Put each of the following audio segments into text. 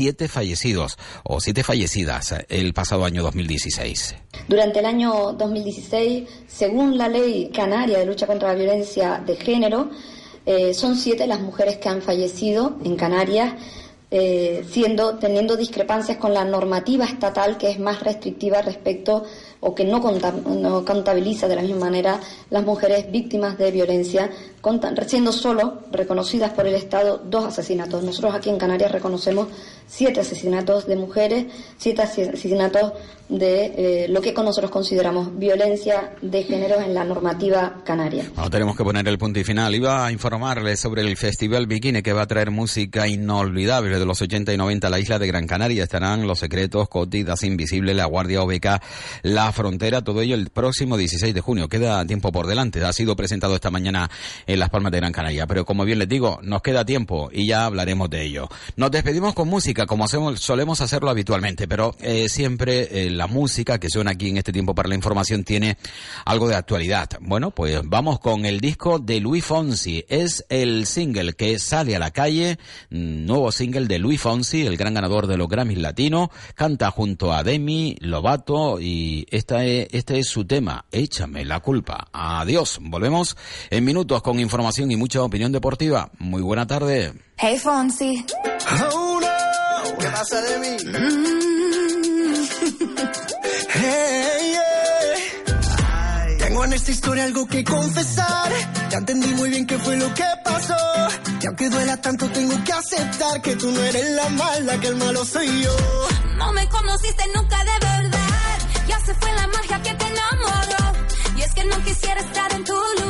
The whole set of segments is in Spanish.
siete fallecidos o siete fallecidas el pasado año 2016. Durante el año 2016, según la ley canaria de lucha contra la violencia de género, eh, son siete las mujeres que han fallecido en Canarias, eh, siendo teniendo discrepancias con la normativa estatal que es más restrictiva respecto o que no, contabiliza de la misma manera las mujeres víctimas de violencia siendo solo reconocidas por el Estado dos asesinatos. Nosotros aquí en Canarias reconocemos siete asesinatos de mujeres, siete asesinatos de eh, lo que nosotros consideramos violencia de género en la normativa canaria. No tenemos que poner el punto y final. Iba a informarles sobre el Festival Bikini que va a traer música inolvidable de los 80 y 90 a la isla de Gran Canaria. Estarán Los Secretos, Cotidas Invisible, La Guardia OBK, La Frontera, todo ello el próximo 16 de junio. Queda tiempo por delante. Ha sido presentado esta mañana en Las Palmas de Gran Canaria. Pero como bien les digo, nos queda tiempo y ya hablaremos de ello. Nos despedimos con música, como hacemos, solemos hacerlo habitualmente, pero eh, siempre eh, la música que suena aquí en este tiempo para la información tiene algo de actualidad. Bueno, pues vamos con el disco de Luis Fonsi. Es el single que sale a la calle, mm, nuevo single de Luis Fonsi, el gran ganador de los Grammys Latino. Canta junto a Demi Lovato y esta es, este es su tema, Échame la culpa. Adiós. Volvemos en minutos con información y mucha opinión deportiva. Muy buena tarde. Hey Fonsi. Oh, no. ¿Qué pasa de mí? hey, yeah. Tengo en esta historia algo que confesar. Ya entendí muy bien qué fue lo que pasó. Y aunque duela tanto, tengo que aceptar que tú no eres la mala, que el malo soy yo. No me conociste nunca de se fue la magia que te enamoró. Y es que no quisiera estar en tu lugar,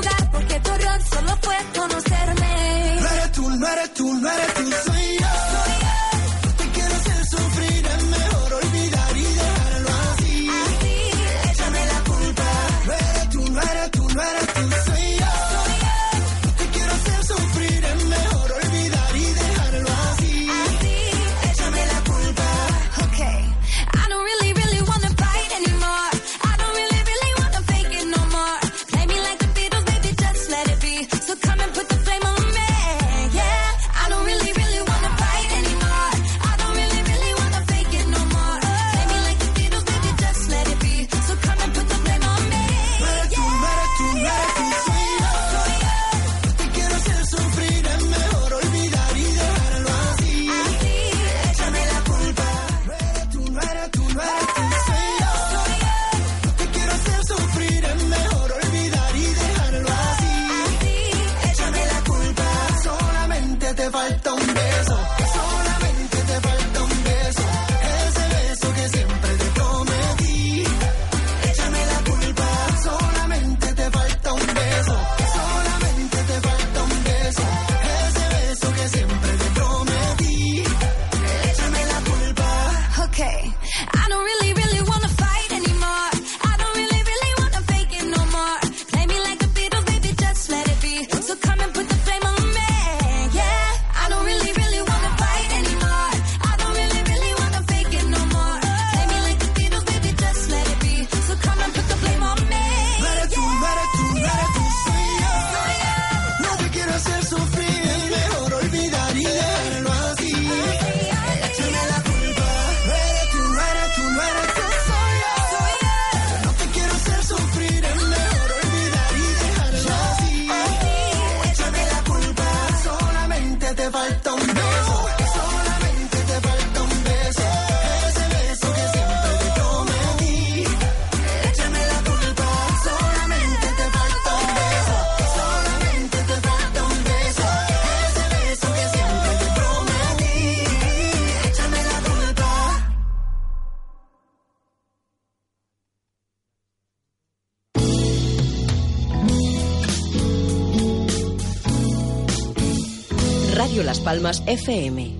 Palmas FM.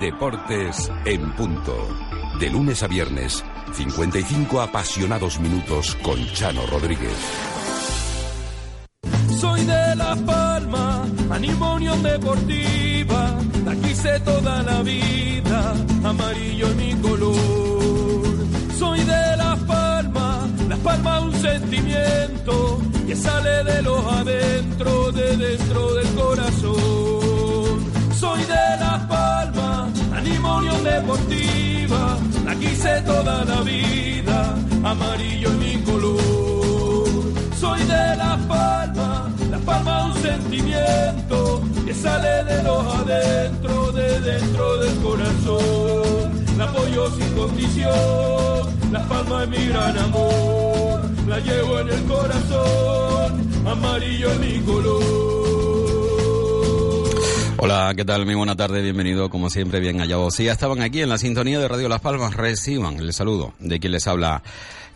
Deportes en punto. De lunes a viernes, 55 apasionados minutos con Chano Rodríguez. Soy de La Palma, animo Unión Deportiva, la quise toda la vida, amarillo en mi color. Soy de La Palma un sentimiento que sale de los adentro, de dentro del corazón. Soy de Las Palmas, animo unión deportiva, la quise toda la vida, amarillo es mi color. Soy de Las Palmas, Las Palmas un sentimiento que sale de los adentro, de dentro del corazón. Apoyo sin condición, La Palma es mi gran amor, la llevo en el corazón, amarillo es mi color. Hola, ¿qué tal? Muy buena tarde, bienvenido como siempre, bien hallados. Si ya estaban aquí en la sintonía de Radio Las Palmas, reciban el saludo de quien les habla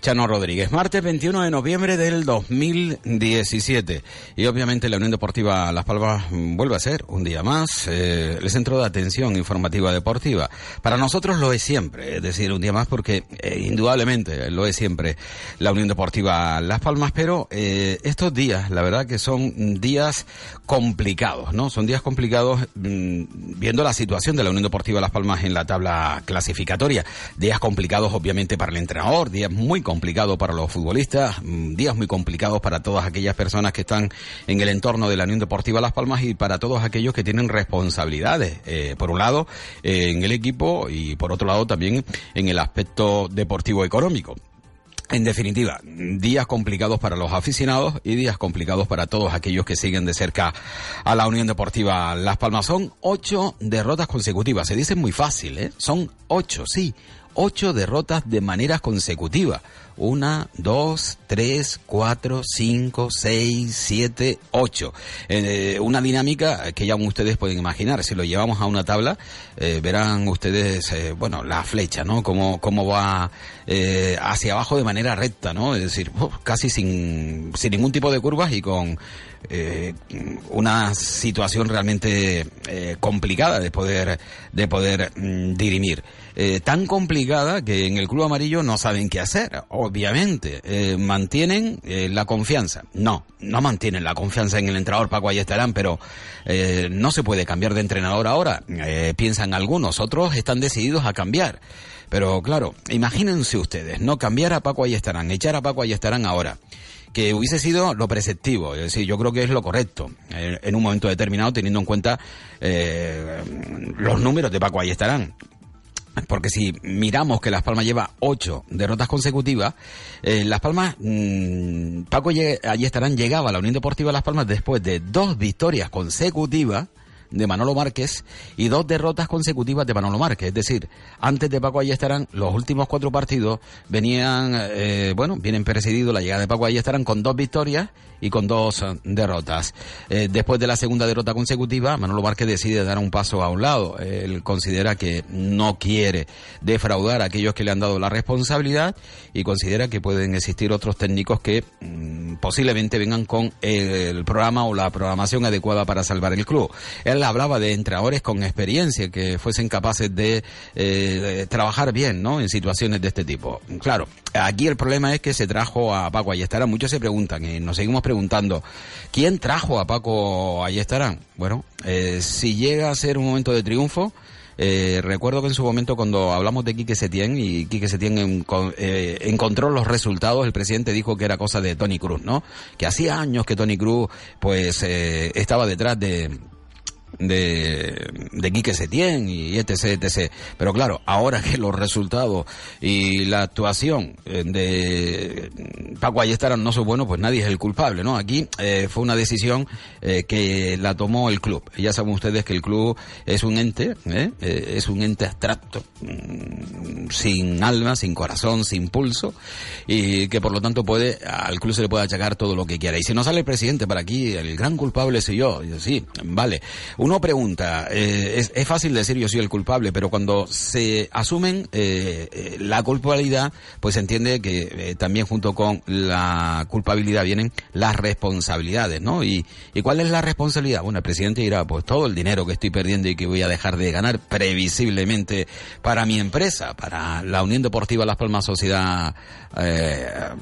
Chano Rodríguez. Martes 21 de noviembre del 2017. Y obviamente la Unión Deportiva Las Palmas vuelve a ser un día más eh, el centro de atención informativa deportiva. Para nosotros lo es siempre, es decir, un día más porque eh, indudablemente lo es siempre la Unión Deportiva Las Palmas, pero eh, estos días, la verdad que son días complicados, ¿no? Son días complicados mm, viendo la situación de la Unión Deportiva Las Palmas en la tabla clasificatoria. Días complicados obviamente para el entrenador, días muy complicado para los futbolistas, mm, días muy complicados para todas aquellas personas que están en el entorno de la Unión Deportiva Las Palmas y para todos aquellos que tienen responsabilidades, eh, por un lado eh, en el equipo y por otro lado también en el aspecto deportivo económico. En definitiva, días complicados para los aficionados y días complicados para todos aquellos que siguen de cerca a la Unión Deportiva Las Palmas. Son ocho derrotas consecutivas. Se dice muy fácil, ¿eh? Son ocho, sí ocho derrotas de manera consecutiva. Una, dos, tres, cuatro, cinco, seis, siete, ocho. Eh, una dinámica que ya ustedes pueden imaginar. Si lo llevamos a una tabla, eh, verán ustedes, eh, bueno, la flecha, ¿no? Cómo, cómo va hacia abajo de manera recta, ¿no? Es decir, casi sin, sin ningún tipo de curvas y con una situación realmente complicada de poder, de poder mm, dirimir. Eh, tan complicada que en el Club Amarillo no saben qué hacer. Obviamente, eh, mantienen eh, la confianza. No, no mantienen la confianza en el entrenador Paco Ayestarán, pero no se puede cambiar de entrenador ahora. piensan algunos, otros están decididos a cambiar. Pero claro, imagínense ustedes, no cambiar a Paco Ayestarán, echar a Paco Ayestarán ahora que hubiese sido lo preceptivo, es decir, yo creo que es lo correcto en un momento determinado teniendo en cuenta los números de Paco Ayestarán. Porque si miramos que Las Palmas lleva ocho derrotas consecutivas, eh, Las Palmas, mmm, Paco allí estarán, llegaba a la Unión Deportiva Las Palmas después de dos victorias consecutivas de Manolo Márquez y dos derrotas consecutivas de Manolo Márquez. Es decir, antes de Paco estarán los últimos cuatro partidos venían, eh, bueno, vienen precedidos la llegada de Paco estarán con dos victorias y con dos eh, derrotas. Eh, después de la segunda derrota consecutiva, Manolo Márquez decide dar un paso a un lado. Él considera que no quiere defraudar a aquellos que le han dado la responsabilidad y considera que pueden existir otros técnicos que mm, posiblemente vengan con el programa o la programación adecuada para salvar el club. Hablaba de entrenadores con experiencia que fuesen capaces de, eh, trabajar bien, ¿no? En situaciones de este tipo. Claro, aquí el problema es que se trajo a Paco Ayestarán. Muchos se preguntan y nos seguimos preguntando, ¿quién trajo a Paco Ayestarán? Bueno, eh, si llega a ser un momento de triunfo, eh, recuerdo que en su momento cuando hablamos de Quique Setién y Quique Setién encontró los resultados, el presidente dijo que era cosa de Tony Cruz, ¿no? Que hacía años que Tony Cruz pues estaba detrás de de, de Quique Setién y etc, etc. Pero claro, ahora que los resultados y la actuación eh, de Paco Ayestarán no son buenos, pues nadie es el culpable, ¿no? Aquí eh, fue una decisión eh, que la tomó el club. Ya saben ustedes que el club es un ente, es un ente abstracto, mm, sin alma, sin corazón, sin pulso, y que por lo tanto puede, al club se le puede achacar todo lo que quiera. Y si no sale el presidente para aquí, el gran culpable soy yo. Sí, vale. Uno pregunta, eh, es, fácil decir yo soy el culpable, pero cuando se asumen eh, eh, la culpabilidad, pues se entiende que también junto con la culpabilidad vienen las responsabilidades, ¿no? Y, ¿Y cuál es la responsabilidad? Bueno, el presidente dirá, pues todo el dinero que estoy perdiendo y que voy a dejar de ganar previsiblemente para mi empresa, para la Unión Deportiva Las Palmas Sociedad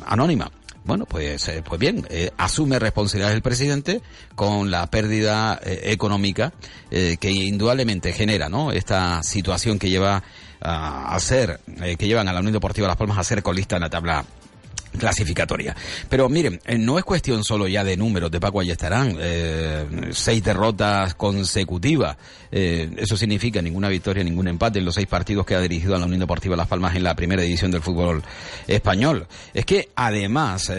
Anónima. Bueno, pues, eh, pues bien, eh, asume responsabilidad el presidente con la pérdida eh, económica que indudablemente genera, ¿no? Esta situación que lleva a, ser, que llevan a la Unión Deportiva Las Palmas a ser colista en la tabla clasificatoria. Pero miren, eh, no es cuestión solo ya de números de Paco Ayestarán, eh, seis derrotas consecutivas, eh, eso significa ninguna victoria, ningún empate en los seis partidos que ha dirigido a la Unión Deportiva Las Palmas en la primera edición del fútbol español. Es que además,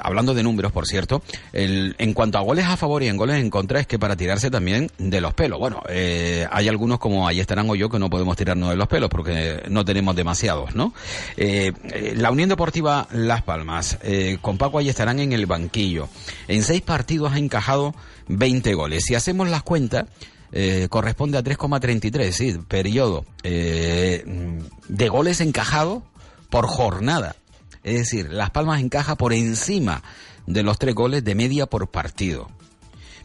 hablando de números, por cierto, el, en cuanto a goles a favor y en goles en contra, es que para tirarse también de los pelos. Bueno, hay algunos como Ayestarán o yo que no podemos tirarnos de los pelos porque no tenemos demasiados, ¿no? la Unión Deportiva Las Palmas. Eh, con Paco ahí estarán en el banquillo. En seis partidos ha encajado 20 goles. Si hacemos las cuentas, eh, corresponde a 3,33, sí, periodo eh, de goles encajados por jornada. Es decir, Las Palmas encaja por encima de los tres goles de media por partido.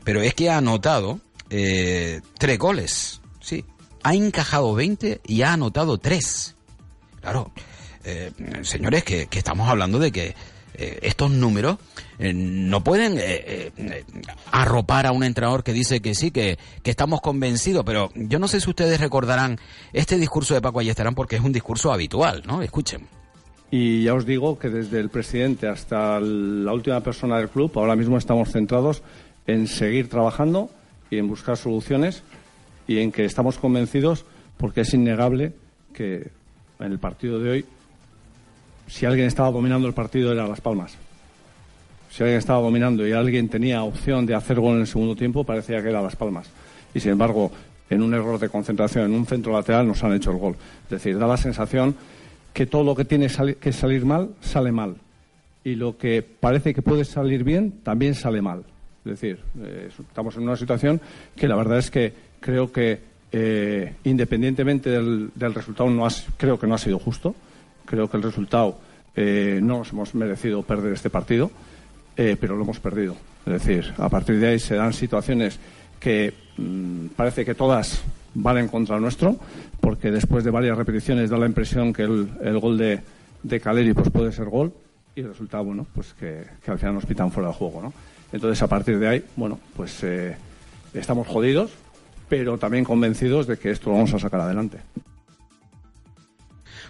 Pero es que ha anotado tres goles, sí. Ha encajado 20 y ha anotado tres. Claro, eh, señores, que, estamos hablando de que eh, estos números eh, no pueden arropar a un entrenador que dice que sí, que, estamos convencidos, pero yo no sé si ustedes recordarán este discurso de Paco Ayestarán porque es un discurso habitual, ¿no? Escuchen. Y ya os digo que desde el presidente hasta la última persona del club, ahora mismo estamos centrados en seguir trabajando y en buscar soluciones y en que estamos convencidos porque es innegable que en el partido de hoy si alguien estaba dominando el partido era Las Palmas. Si alguien estaba dominando y alguien tenía opción de hacer gol en el segundo tiempo, parecía que era Las Palmas. Y sin embargo, en un error de concentración, en un centro lateral, nos han hecho el gol. Es decir, da la sensación que todo lo que tiene que salir mal, sale mal. Y lo que parece que puede salir bien, también sale mal. Es decir, eh, estamos en una situación que la verdad es que creo que, eh, independientemente del, resultado, no creo que no ha sido justo Creo que el resultado eh, no nos hemos merecido perder este partido, eh, pero lo hemos perdido. Es decir, a partir de ahí se dan situaciones que mm, parece que todas van en contra nuestro, porque después de varias repeticiones da la impresión que el, gol de, de, Caleri pues puede ser gol y el resultado, bueno, pues que, al final nos pitan fuera de juego, ¿no? Entonces, a partir de ahí, bueno, pues eh, estamos jodidos, pero también convencidos de que esto lo vamos a sacar adelante.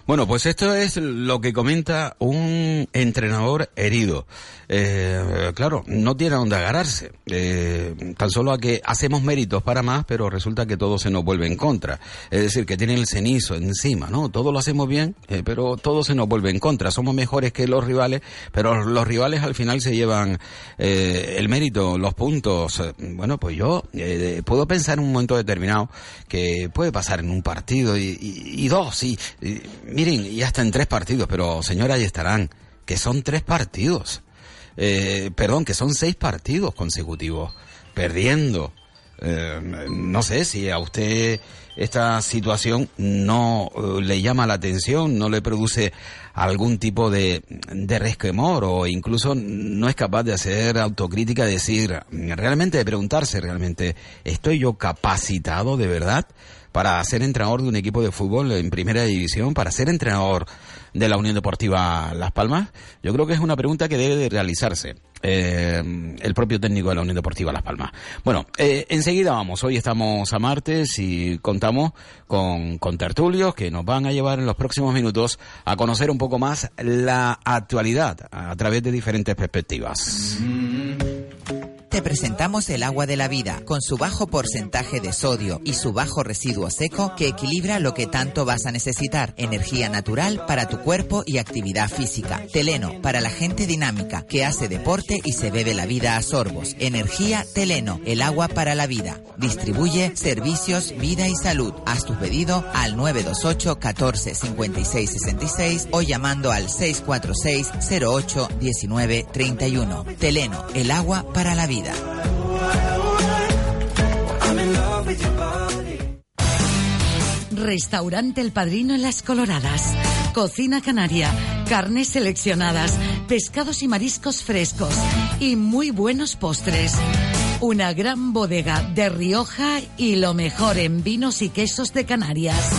Bueno, pues esto es lo que comenta un entrenador herido. Eh, claro, no tiene a dónde agarrarse. Eh, tan solo a que hacemos méritos para más, pero resulta que todo se nos vuelve en contra. Es decir, que tiene el cenizo encima, ¿no? Todo lo hacemos bien, eh, pero todo se nos vuelve en contra. Somos mejores que los rivales, pero los rivales al final se llevan el mérito, los puntos. Bueno, pues yo puedo pensar en un momento determinado que puede pasar en un partido y, dos, y miren, y hasta en tres partidos, pero señora, ahí estarán, que son tres partidos. Eh, perdón, que son seis partidos consecutivos, perdiendo. Eh, no sé si a usted esta situación no eh, le llama la atención, no le produce algún tipo de, de resquemor o incluso no es capaz de hacer autocrítica, decir, realmente de preguntarse realmente, ¿estoy yo capacitado de verdad? para ser entrenador de un equipo de fútbol en primera división, para ser entrenador de la Unión Deportiva Las Palmas? Yo creo que es una pregunta que debe de realizarse eh, el propio técnico de la Unión Deportiva Las Palmas. Bueno, eh, enseguida vamos. Hoy estamos a martes y contamos con, con tertulios que nos van a llevar en los próximos minutos a conocer un poco más la actualidad a través de diferentes perspectivas. Te presentamos el agua de la vida, con su bajo porcentaje de sodio y su bajo residuo seco que equilibra lo que tanto vas a necesitar. Energía natural para tu cuerpo y actividad física. Teleno, para la gente dinámica, que hace deporte y se bebe la vida a sorbos. Energía Teleno, el agua para la vida. Distribuye servicios, vida y salud. Haz tu pedido al 928 14 56 66 o llamando al 646 08 19 31. Teleno, el agua para la vida. Restaurante El Padrino en Las Coloradas. Cocina canaria, carnes seleccionadas, pescados y mariscos frescos y muy buenos postres. Una gran bodega de Rioja y lo mejor en vinos y quesos de Canarias.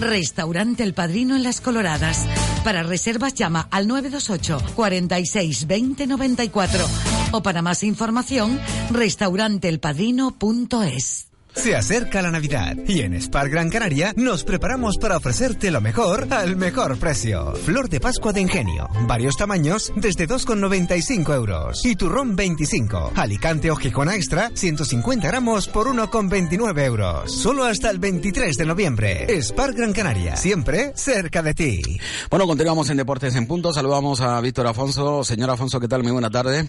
Restaurante El Padrino en Las Coloradas. Para reservas llama al 928 46 20 94 o para más información restauranteelpadrino.es. Se acerca la Navidad y en Spar Gran Canaria nos preparamos para ofrecerte lo mejor al mejor precio. Flor de Pascua de Ingenio, varios tamaños desde 2,95 euros. Y turrón 25. Alicante o Gijona Extra, 150 gramos por 1,29 euros. Solo hasta el 23 de noviembre. Spar Gran Canaria, siempre cerca de ti. Bueno, continuamos en Deportes en Punto. Saludamos a Víctor Afonso. Señor Afonso, ¿qué tal? Muy buena tarde.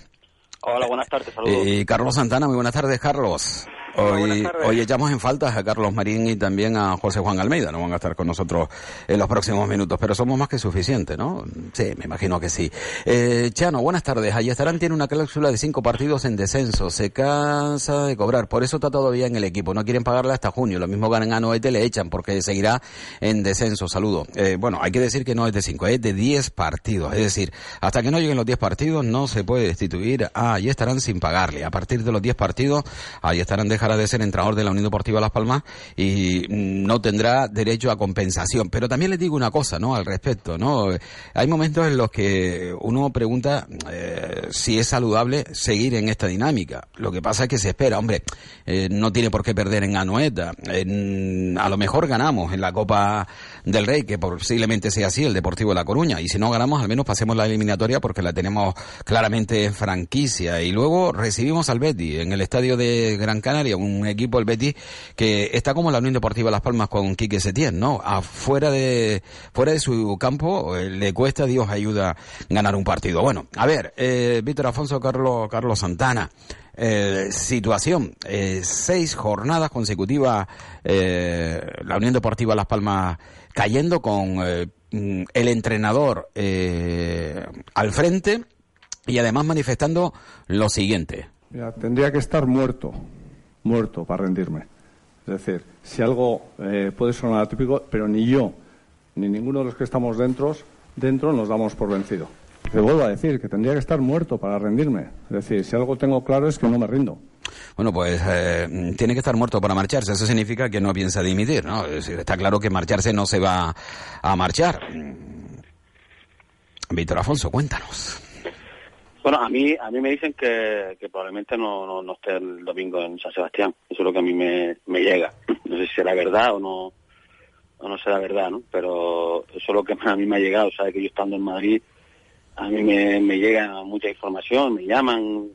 Hola, buenas tardes, saludos. Y Carlos Santana, muy buenas tardes, Carlos. Hoy, hoy echamos en falta a Carlos Marín y también a José Juan Almeida. No van a estar con nosotros en los próximos minutos, pero somos más que suficientes, ¿no? Sí, me imagino que sí. Eh, Chano, buenas tardes. estarán tiene una cláusula de cinco partidos en descenso. Se cansa de cobrar. Por eso está todavía en el equipo. No quieren pagarle hasta junio. Lo mismo ganan a Noete, le echan porque seguirá en descenso. Saludo. Eh, bueno, hay que decir que no es de cinco, es de diez partidos. Es decir, hasta que no lleguen los diez partidos no se puede destituir. Ah, ahí estarán sin pagarle. A partir de los diez partidos, ahí estarán dejará de ser entrenador de la Unión Deportiva Las Palmas y no tendrá derecho a compensación. Pero también les digo una cosa, ¿no? Al respecto, ¿no? Hay momentos en los que uno pregunta eh, si es saludable seguir en esta dinámica. Lo que pasa es que se espera, hombre, eh, no tiene por qué perder en Anoeta. a lo mejor ganamos en la Copa del Rey, que posiblemente sea así, el Deportivo de La Coruña. Y si no ganamos, al menos pasemos la eliminatoria porque la tenemos claramente en franquicia. Y luego recibimos al Betty en el estadio de Gran Canaria, un equipo, el Betty, que está como la Unión Deportiva Las Palmas con Quique Setién, ¿no? Afuera de, fuera de su campo eh, le cuesta, Dios ayuda, ganar un partido. Bueno, a ver, eh, Víctor Afonso Carlos, Carlos Santana. Eh, situación, eh, seis jornadas consecutivas eh, la Unión Deportiva Las Palmas cayendo con mm, el entrenador al frente y además manifestando lo siguiente. tendría que estar muerto, muerto para rendirme. Es decir, si algo puede sonar atípico, pero ni yo ni ninguno de los que estamos dentro, dentro nos damos por vencido. Te vuelvo a decir que tendría que estar muerto para rendirme. Es decir, si algo tengo claro es que no me rindo. Bueno, pues eh, tiene que estar muerto para marcharse. Eso significa que no piensa dimitir, ¿no? está claro que marcharse no se va a marchar. Víctor Afonso, cuéntanos. Bueno, a mí a mí me dicen que, probablemente no, no, esté el domingo en San Sebastián. Eso es lo que a mí me, llega. No sé si será verdad o no o no será verdad, ¿no? Pero eso es lo que a mí me ha llegado. Sabe que yo estando en Madrid a mí me, llega mucha información, me llaman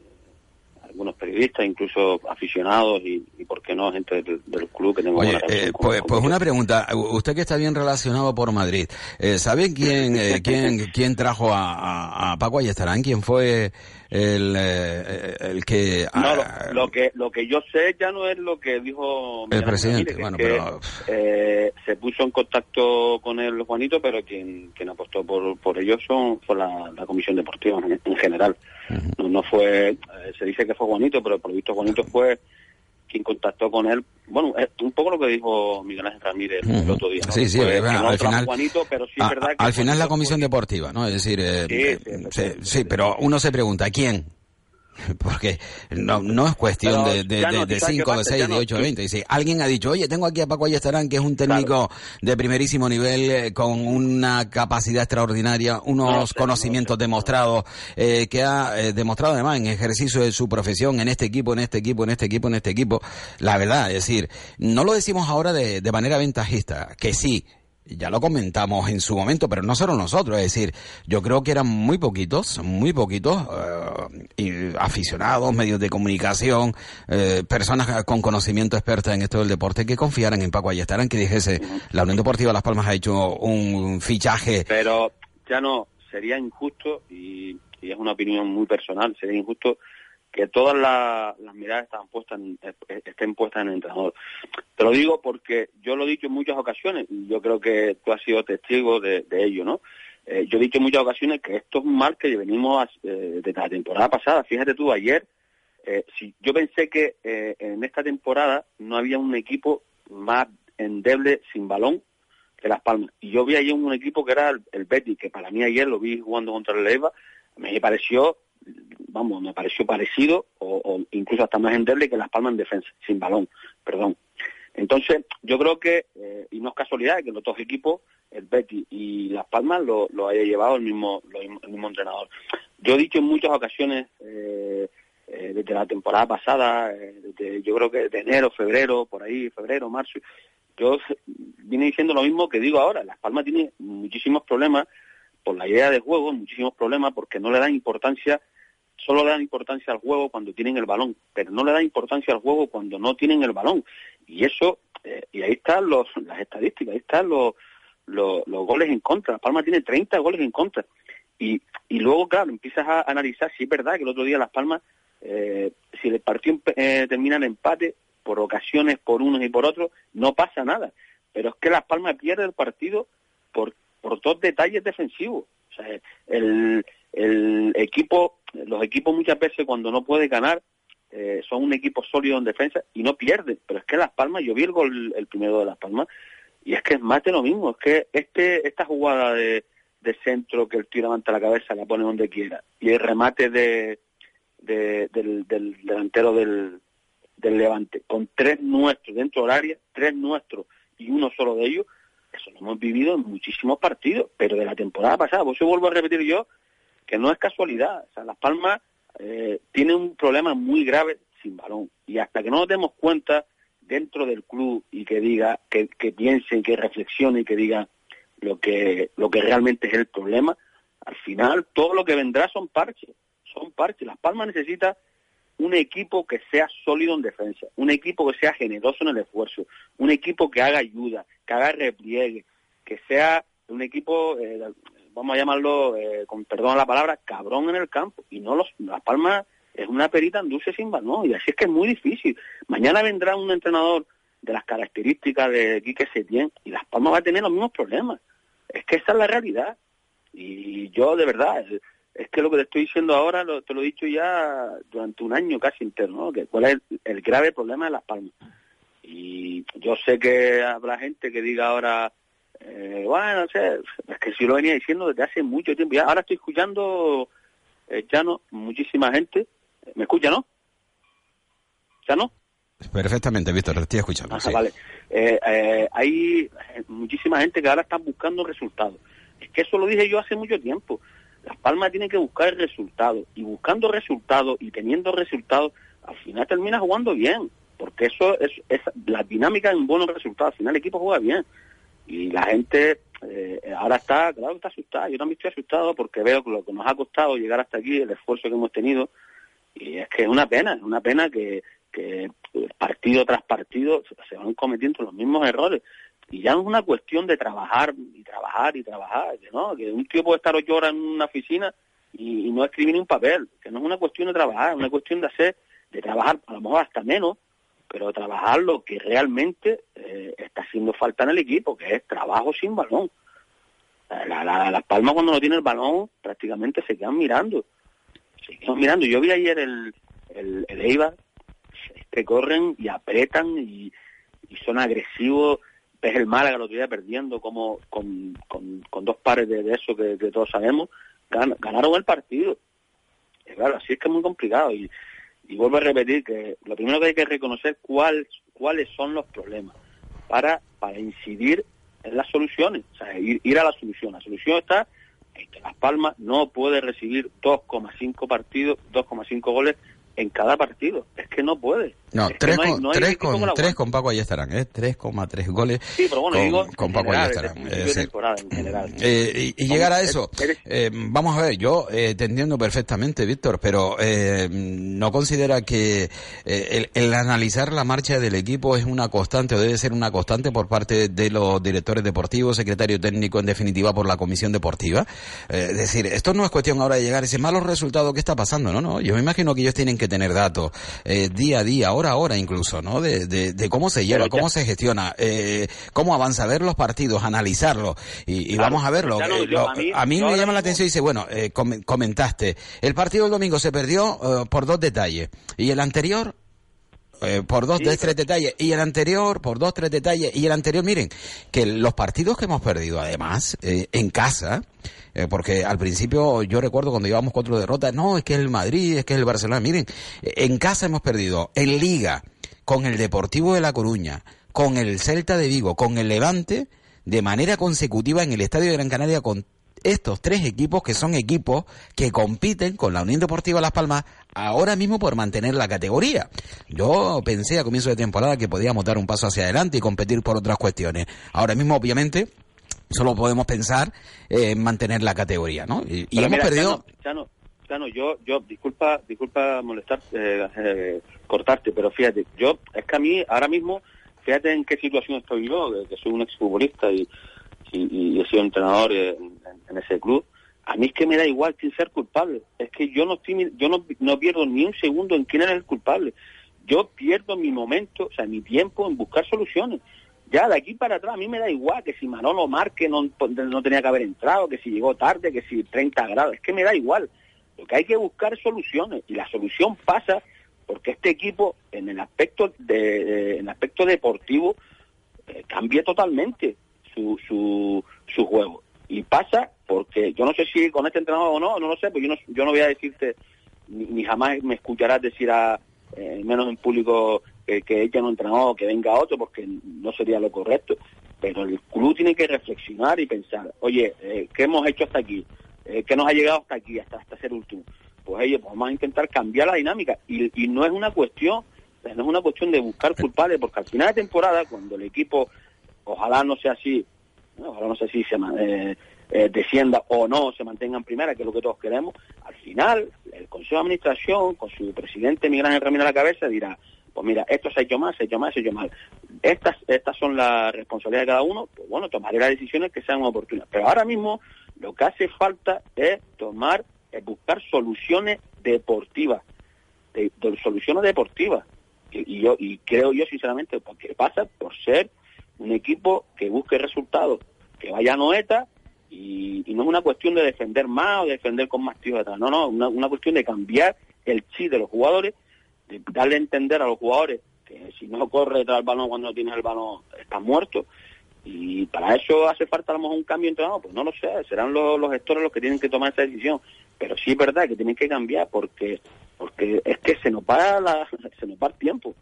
algunos periodistas, incluso aficionados y, por qué no, gente del, club que tengo Oye, eh, pues, pues una pregunta, usted que está bien relacionado por Madrid, eh, ¿sabe quién, eh, quién, quién trajo a, a, a Paco Ayestarán? ¿Quién fue el, eh, el que... No, ah, lo, que lo que yo sé ya no es lo que dijo... El presidente, bueno, pero... Eh, se puso en contacto con el Juanito, pero quien, quien apostó por, por ellos son, fue la, Comisión Deportiva en, general. No, no fue... Eh, se dice que fue Juanito, pero por visto Juanito fue quien contactó con él. Bueno, es un poco lo que dijo Miguel Ángel Ramírez el otro día. Sí, sí, al final, al final la comisión deportiva, ¿no? Es decir, eh, sí, pero uno se pregunta, ¿quién? Porque no, no es cuestión de, de, de, 5, de 6, de 8, de 20. Si alguien ha dicho, oye, tengo aquí a Paco Ayestarán, que es un técnico de primerísimo nivel, eh, con una capacidad extraordinaria, unos conocimientos demostrados, eh, que ha eh, demostrado además en ejercicio de su profesión, en este equipo, en este equipo, en este equipo, en este equipo. La verdad, es decir, no lo decimos ahora de, de manera ventajista, que sí, ya lo comentamos en su momento, pero no solo nosotros, es decir, yo creo que eran muy poquitos, muy poquitos eh, aficionados, medios de comunicación, eh, personas con conocimiento experta en esto del deporte que confiaran en Paco Ayestarán, que dijese, la Unión Deportiva Las Palmas ha hecho un fichaje. Pero ya no, sería injusto, y, y es una opinión muy personal, sería injusto que todas las miradas están puestas eh, estén puestas en el entrenador. Te lo digo porque yo lo he dicho en muchas ocasiones y yo creo que tú has sido testigo de, ello, ¿no? Eh, yo he dicho en muchas ocasiones que esto es mal que venimos eh, desde la temporada pasada. Fíjate tú, ayer, si yo pensé que en esta temporada no había un equipo más endeble sin balón que Las Palmas. Y yo vi ayer un equipo que era el, el Betis, que para mí ayer lo vi jugando contra el Leva, me pareció vamos, me pareció parecido o, incluso hasta más endeble que Las Palmas en defensa, sin balón, perdón. Entonces, yo creo que, eh, y no es casualidad que los dos equipos, el Betty y Las Palmas, lo, lo haya llevado el mismo, el mismo entrenador. Yo he dicho en muchas ocasiones, eh, eh, desde la temporada pasada, desde de- yo creo que de enero, febrero, por ahí, febrero, marzo, yo vine diciendo lo mismo que digo ahora. Las Palmas tiene muchísimos problemas por la idea de juego, muchísimos problemas porque no le dan importancia, solo le dan importancia al juego cuando tienen el balón, pero no le dan importancia al juego cuando no tienen el balón. Y eso, eh, y ahí están las estadísticas, ahí están los, los, los goles en contra. Las Palmas tiene 30 goles en contra. Y, y luego, claro, empiezas a analizar si es verdad que el otro día Las Palmas, eh, si el partido eh, termina en empate, por ocasiones, por unos y por otros, no pasa nada. Pero es que Las Palmas pierde el partido por, por dos detalles defensivos. O sea, el, el equipo, los equipos muchas veces cuando no puede ganar, eh, son un equipo sólido en defensa y no pierden. Pero es que Las Palmas, yo vi el gol, el primero de Las Palmas, y es que es más de lo mismo. Es que este esta jugada de, centro que el tío levanta la cabeza, la pone donde quiera, y el remate de, de- del, del delantero del, del Levante, con tres nuestros dentro del área, tres nuestros y uno solo de ellos, eso lo hemos vivido en muchísimos partidos, pero de la temporada pasada, por eso vuelvo a repetir yo, que no es casualidad. O sea, Las Palmas eh, tiene un problema muy grave sin balón. Y hasta que no nos demos cuenta dentro del club y que diga, que, que piensen, que reflexionen y que diga lo que, lo que realmente es el problema, al final todo lo que vendrá son parches, son parches. Las Palmas necesita un equipo que sea sólido en defensa, un equipo que sea generoso en el esfuerzo, un equipo que haga ayuda, que haga repliegue, que sea un equipo, eh, vamos a llamarlo, eh, con perdón a la palabra, cabrón en el campo. Y no los, Las Palmas es una perita en dulce sin balón, y así es que es muy difícil. Mañana vendrá un entrenador de las características de Quique Setién y Las Palmas va a tener los mismos problemas. Es que esa es la realidad. Y yo, de verdad, es, es que lo que te estoy diciendo ahora te lo he dicho ya durante un año casi entero, ¿no? Que cuál es el grave problema de Las Palmas. Y yo sé que habrá gente que diga ahora, eh, bueno, no sé, es que si lo venía diciendo desde hace mucho tiempo. Ya ahora estoy escuchando, eh, ya no, muchísima gente. ¿Me escucha, no? ¿Ya no? Perfectamente, Víctor, te estoy escuchando. Ajá, sí. vale. Eh, eh, hay muchísima gente que ahora está buscando resultados. Es que eso lo dije yo hace mucho tiempo. Las Palmas tienen que buscar el resultado. Y buscando resultados y teniendo resultados, al final termina jugando bien. Porque eso es, es la dinámica en buenos resultados. Al final el equipo juega bien. Y la gente eh, ahora está, claro que está asustada. Yo también estoy asustado porque veo lo que nos ha costado llegar hasta aquí, el esfuerzo que hemos tenido. Y es que es una pena, es una pena que, partido tras partido se van cometiendo los mismos errores. Y ya es una cuestión de trabajar y trabajar y trabajar, que no, que un tío puede estar ocho horas en una oficina y, y no escribir ni un papel, que no es una cuestión de trabajar, es una cuestión de hacer, de trabajar a lo mejor hasta menos, pero trabajar lo que realmente eh, está haciendo falta en el equipo, que es trabajo sin balón. La, la- las palmas cuando no tiene el balón prácticamente se quedan mirando, se quedan mirando. Yo vi ayer el, el, el Eibar, es que corren y apretan y, son agresivos. Ves el Málaga otro día perdiendo como con, con, con dos pares de, eso que, que todos sabemos, gan- ganaron el partido. Y claro, así es que es muy complicado. Y, y vuelvo a repetir que lo primero que hay que reconocer cuál, cuáles son los problemas para, para incidir en las soluciones, o sea, ir, ir a la solución. La solución está en que Las Palmas no puede recibir 2,5 partidos, 2,5 goles en cada partido. Es que no puede. No, Es que tres, no hay- con, no hay tres, con, tres con Paco ahí estarán, ¿eh? 3,3 goles. Sí, pero bueno, con, digo, con Paco ahí general, estarán. desde el es principio de decir, temporada, en general. Eh, y, y llegar a eso, eres- eh, vamos a ver, yo eh, te entiendo perfectamente, Víctor, pero eh, no considera que eh, el, el analizar la marcha del equipo es una constante o debe ser una constante por parte de los directores deportivos, secretario técnico, en definitiva por la comisión deportiva. Eh, es decir, esto no es cuestión ahora de llegar a ese malos resultados que está pasando, no, no. Yo me imagino que ellos tienen que tener datos eh, día a día, hora a hora incluso, ¿no? De, de, de cómo se lleva, cómo se gestiona, eh, cómo avanza, ver los partidos, analizarlo y, y Claro, vamos a verlo. no, Eh, lo- a mí- a mí yo me ahora llama la atención y dice, bueno, eh, com- comentaste, el partido del domingo se perdió eh, por dos detalles y el anterior eh, por dos, Sí, tres, tres detalles. Y el anterior por dos, tres detalles. Y el anterior, miren, que los partidos que hemos perdido además eh, en casa, eh, porque al principio yo recuerdo cuando llevamos cuatro derrotas, no, es que es el Madrid, es que es el Barcelona, miren, en casa hemos perdido, en liga, con el Deportivo de La Coruña, con el Celta de Vigo, con el Levante, de manera consecutiva en el Estadio de Gran Canaria con estos tres equipos que son equipos que compiten con la Unión Deportiva Las Palmas ahora mismo por mantener la categoría. Yo pensé a comienzo de temporada que podíamos dar un paso hacia adelante y competir por otras cuestiones. Ahora mismo, obviamente, solo podemos pensar en mantener la categoría, ¿no? Y, hemos mira, perdido... Chano, Chano, Chano, yo, yo, disculpa, disculpa molestar, eh, eh, cortarte, pero fíjate, yo, es que a mí, ahora mismo, fíjate en qué situación estoy yo, que, soy un exfutbolista y, y, y he sido entrenador en, en ese club, a mí es que me da igual quién ser culpable. Es que yo no pierdo ni un segundo en quién era el culpable. Yo pierdo mi momento, o sea, mi tiempo en buscar soluciones. Ya de aquí para atrás a mí me da igual que si Manolo Marque no, tenía que haber entrado, que si llegó tarde, que si 30 grados, es que me da igual. Lo que hay que buscar es soluciones y la solución pasa porque este equipo en el aspecto de, en el aspecto deportivo eh, cambie totalmente su, su, su juego y pasa porque yo no sé si con este entrenador o no no lo sé pues yo no yo no voy a decirte ni, jamás me escucharás decir a eh, menos en público que, ella no entrenador que venga otro porque no sería lo correcto. Pero el club tiene que reflexionar y pensar oye eh, qué hemos hecho hasta aquí Eh, qué nos ha llegado hasta aquí hasta hasta ser último pues oye pues vamos a intentar cambiar la dinámica. Y, y no es una cuestión no es una cuestión de buscar culpables porque al final de temporada cuando el equipo ojalá no sea así ¿no? no sé si se eh, eh, descienda o no, se mantenga en primera, que es lo que todos queremos, al final el Consejo de Administración, con su presidente Miguel Ángel Ramírez a la cabeza, dirá, pues mira, esto se ha hecho mal, se ha hecho mal, se ha hecho mal. Estas, estas son las responsabilidades de cada uno, pues bueno, tomaré las decisiones que sean oportunas. Pero ahora mismo lo que hace falta es tomar, es buscar soluciones deportivas, de, de soluciones deportivas. Y yo y creo yo sinceramente porque pasa por ser un equipo que busque resultados, que vaya a Noeta y, no es una cuestión de defender más o defender con más tíos atrás, no, no, una, una cuestión de cambiar el chip de los jugadores, de darle a entender a los jugadores que si no corre detrás del balón cuando no tienes el balón estás muerto. Y para eso hace falta a lo mejor un cambio de entrenador, pues no lo sé, serán los, gestores los que tienen que tomar esa decisión, pero sí es verdad que tienen que cambiar porque porque es que se nos va la, se nos va el tiempo,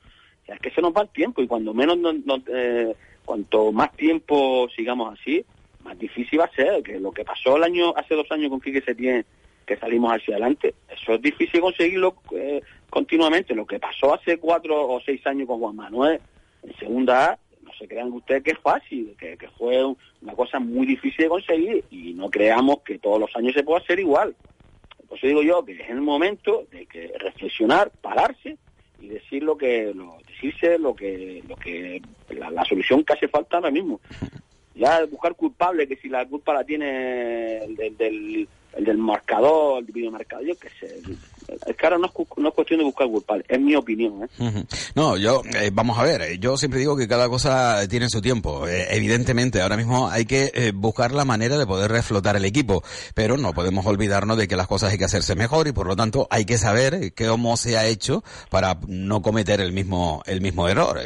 es que se nos va el tiempo y cuando menos no- no- eh, cuanto más tiempo sigamos así, más difícil va a ser, que lo que pasó el año hace dos años con Quique Setién que salimos hacia adelante, eso es difícil conseguirlo eh, continuamente, lo que pasó hace cuatro o seis años con Juan Manuel en segunda no se crean ustedes que es fácil, que, que fue un- una cosa muy difícil de conseguir y no creamos que todos los años se pueda hacer igual. Por eso digo yo que es el momento de que reflexionar, pararse y decir lo que, lo, decirse lo que, lo que, la, la solución que hace falta ahora mismo. Ya buscar culpable, que si la culpa la tiene el del, del, el del marcador, el videomarcador, yo qué sé. Es no es, no es cuestión de buscar culpable, es mi opinión. ¿eh? No, yo, eh, vamos a ver, eh, yo siempre digo que cada cosa tiene su tiempo. Eh, evidentemente, ahora mismo hay que buscar la manera de poder reflotar el equipo, pero no podemos olvidarnos de que las cosas hay que hacerse mejor y por lo tanto hay que saber eh, cómo se ha hecho para no cometer el mismo, el mismo error.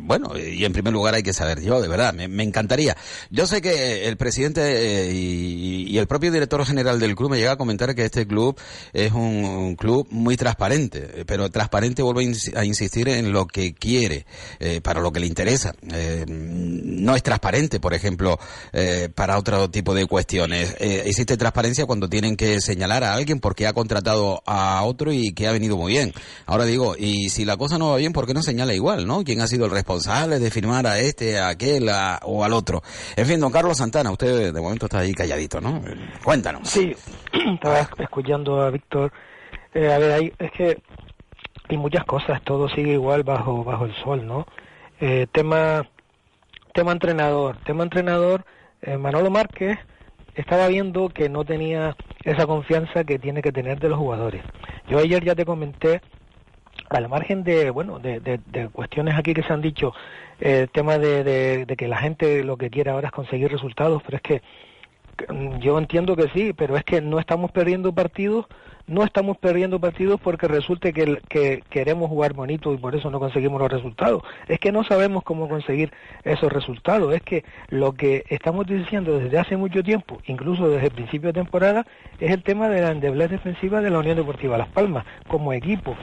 Bueno, y en primer lugar hay que saber, yo de verdad, me, encantaría. Yo sé que el presidente y, el propio director general del club me llega a comentar que este club es un club muy transparente, eh, pero transparente vuelvo a, ins- a insistir en lo que quiere, eh, para lo que le interesa. Eh, no es transparente, por ejemplo, eh, para otro tipo de cuestiones. Existe transparencia cuando tienen que señalar a alguien porque ha contratado a otro y que ha venido muy bien. Ahora digo, y si la cosa no va bien, ¿por qué no señala igual, no? ¿Quién ha sido el responsable de firmar a este, a aquel o al otro? En fin, don Carlos Santana, usted de momento está ahí calladito, ¿no? Cuéntanos. Sí, estaba esc- escuchando a Víctor. Eh, a ver, hay, es que hay muchas cosas, todo sigue igual bajo bajo el sol, ¿no? Eh, tema tema entrenador, tema entrenador, eh, Manolo Márquez estaba viendo que no tenía esa confianza que tiene que tener de los jugadores. Yo ayer ya te comenté al margen de bueno de, de- cuestiones aquí que se han dicho eh, el tema de, de- que la gente lo que quiere ahora es conseguir resultados pero es que que, mm, yo entiendo que sí pero es que no estamos perdiendo partidos no estamos perdiendo partidos porque resulte que, queremos jugar bonito y por eso no conseguimos los resultados. Es que no sabemos cómo conseguir esos resultados. Es que lo que estamos diciendo desde hace mucho tiempo incluso desde el principio de temporada es el tema de la endeblez defensiva de la Unión Deportiva Las Palmas como equipo.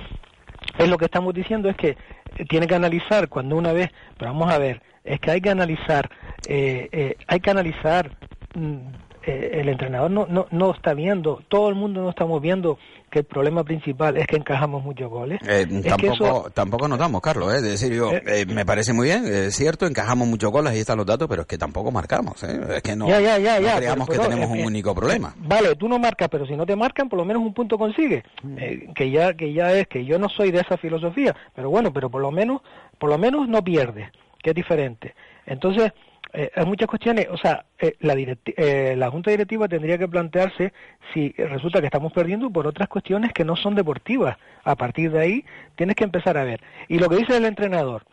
Es lo que estamos diciendo es que eh, tiene que analizar cuando una vez, pero vamos a ver, es que hay que analizar, eh, eh, hay que analizar mm, eh, el entrenador no, no, no está viendo, todo el mundo no estamos viendo que el problema principal es que encajamos muchos goles. Eh, Es que tampoco, eso- tampoco notamos, Carlos, ¿eh? Es decir, yo, eh, me parece muy bien, es cierto, encajamos muchos goles, ahí están los datos, pero es que tampoco marcamos, ¿eh? Es que no, Ya, ya, ya, no ya, creamos pero- que pero, tenemos eh, un eh, único problema. Vale, tú no marcas, pero si no te marcan, por lo menos un punto consigues. Eh, que ya que ya es que yo no soy de esa filosofía, pero bueno, pero por lo menos por lo menos no pierdes, que es diferente. Entonces, eh, hay muchas cuestiones, o sea, eh, eh, la Junta Directiva tendría que plantearse si resulta que estamos perdiendo por otras cuestiones que no son deportivas. A partir de ahí tienes que empezar a ver. Y lo que dice el entrenador,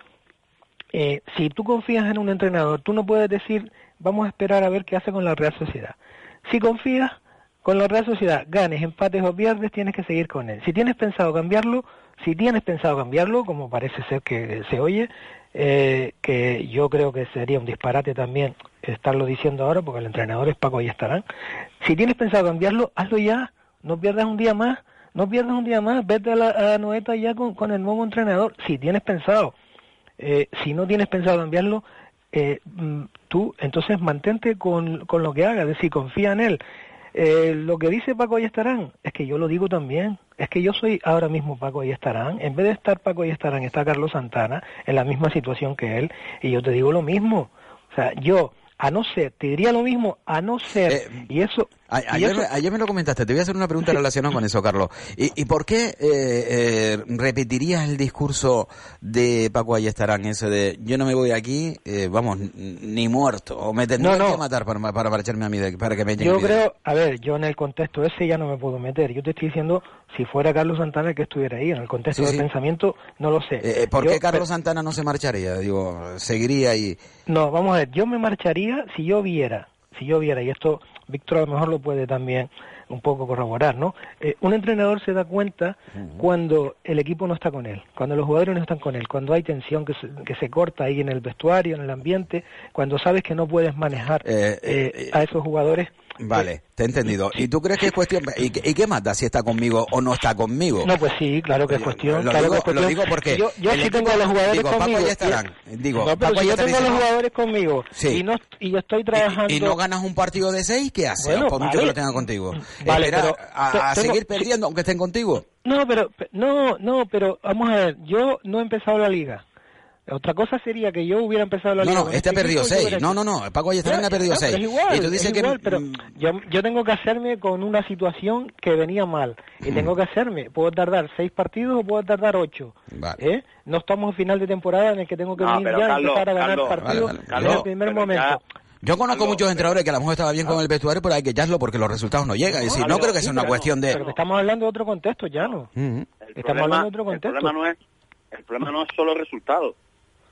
si tú confías en un entrenador, tú no puedes decir, vamos a esperar a ver qué hace con la Real Sociedad. Si confías con la Real Sociedad, ganes, empates o pierdes, tienes que seguir con él. Si tienes pensado cambiarlo, si tienes pensado cambiarlo, como parece ser que se oye, eh, que yo creo que sería un disparate también estarlo diciendo ahora, porque el entrenador es Paco y estarán. Si tienes pensado cambiarlo, hazlo ya, no pierdas un día más, no pierdas un día más, vete a la a Noeta ya con, con el nuevo entrenador, si tienes pensado. Eh, si no tienes pensado cambiarlo, eh, mm, tú entonces mantente con, con lo que haga, es decir, confía en él. Eh, lo que dice Paco y estarán es que yo lo digo también, es que yo soy ahora mismo Paco y estarán, en vez de estar Paco y estarán, está Carlos Santana en la misma situación que él, y yo te digo lo mismo, o sea, yo, a no ser, te diría lo mismo, a no ser, y eso... Ayer, eso- me- ayer me lo comentaste, te voy a hacer una pregunta relacionada con eso, Carlos. ¿Y, y por qué eh, eh, repetirías el discurso de Paco Ayestarán, ese de yo no me voy aquí, eh, vamos, ni muerto, o me tendría No, no. que matar para, para marcharme a mí, de- para que me Yo creo, a ver, yo en el contexto ese ya no me puedo meter. Yo te estoy diciendo, si fuera Carlos Santana el que estuviera ahí, en el contexto Sí, del sí. pensamiento, no lo sé. Eh, eh, ¿Por Yo- qué Carlos Santana no se marcharía? Digo, seguiría y... No, vamos a ver, yo me marcharía si yo viera, si yo viera, y esto Víctor a lo mejor lo puede también un poco corroborar, ¿no? Eh, un entrenador se da cuenta cuando el equipo no está con él, cuando los jugadores no están con él, cuando hay tensión que se, que se corta ahí en el vestuario, en el ambiente, cuando sabes que no puedes manejar Eh, eh, a esos jugadores. Vale, te he entendido. ¿Y tú crees que es cuestión... ¿Y, qué- y qué mata si está conmigo o no está conmigo? No, pues sí, claro que es cuestión. Lo claro digo, que es cuestión. lo digo porque yo, yo sí tengo a los jugadores digo, Paco conmigo. Ayestarán, y- digo, no, pero Paco si yo Ayestarán tengo a los jugadores conmigo Sí. y no y yo estoy trabajando. Y no ganas un partido de seis, ¿qué haces? Bueno, Por mucho vale. que lo tenga contigo. Vale, Esperar pero a, a te- tengo- seguir perdiendo aunque estén contigo. No, pero pe- no, no, pero vamos a ver. Yo no he empezado la liga. Otra cosa sería que yo hubiera empezado la No, liga. no, con este ha perdido yo seis. hubiera No, hecho- no, no, Paco Ayestarán ha perdido ya, pero seis. es igual, y tú es dices que... igual, pero mm, yo, yo tengo que hacerme con una situación que venía mal y tengo que hacerme. Puedo tardar seis partidos o puedo tardar ocho. Vale. ¿eh? No estamos en final de temporada en el que tengo que No, venir ya a Carlos, empezar a ganar Carlos, partidos vale, vale. en el primer momento. ya- Yo conozco muchos entrenadores que a lo mejor estaba bien con el vestuario, pero hay que echarlo porque los resultados no llegan. Es decir, no creo que sea una pero cuestión de... Pero que estamos hablando de otro contexto ya, ¿no? El Estamos problema, hablando de otro el contexto. problema no es el problema no es solo el resultado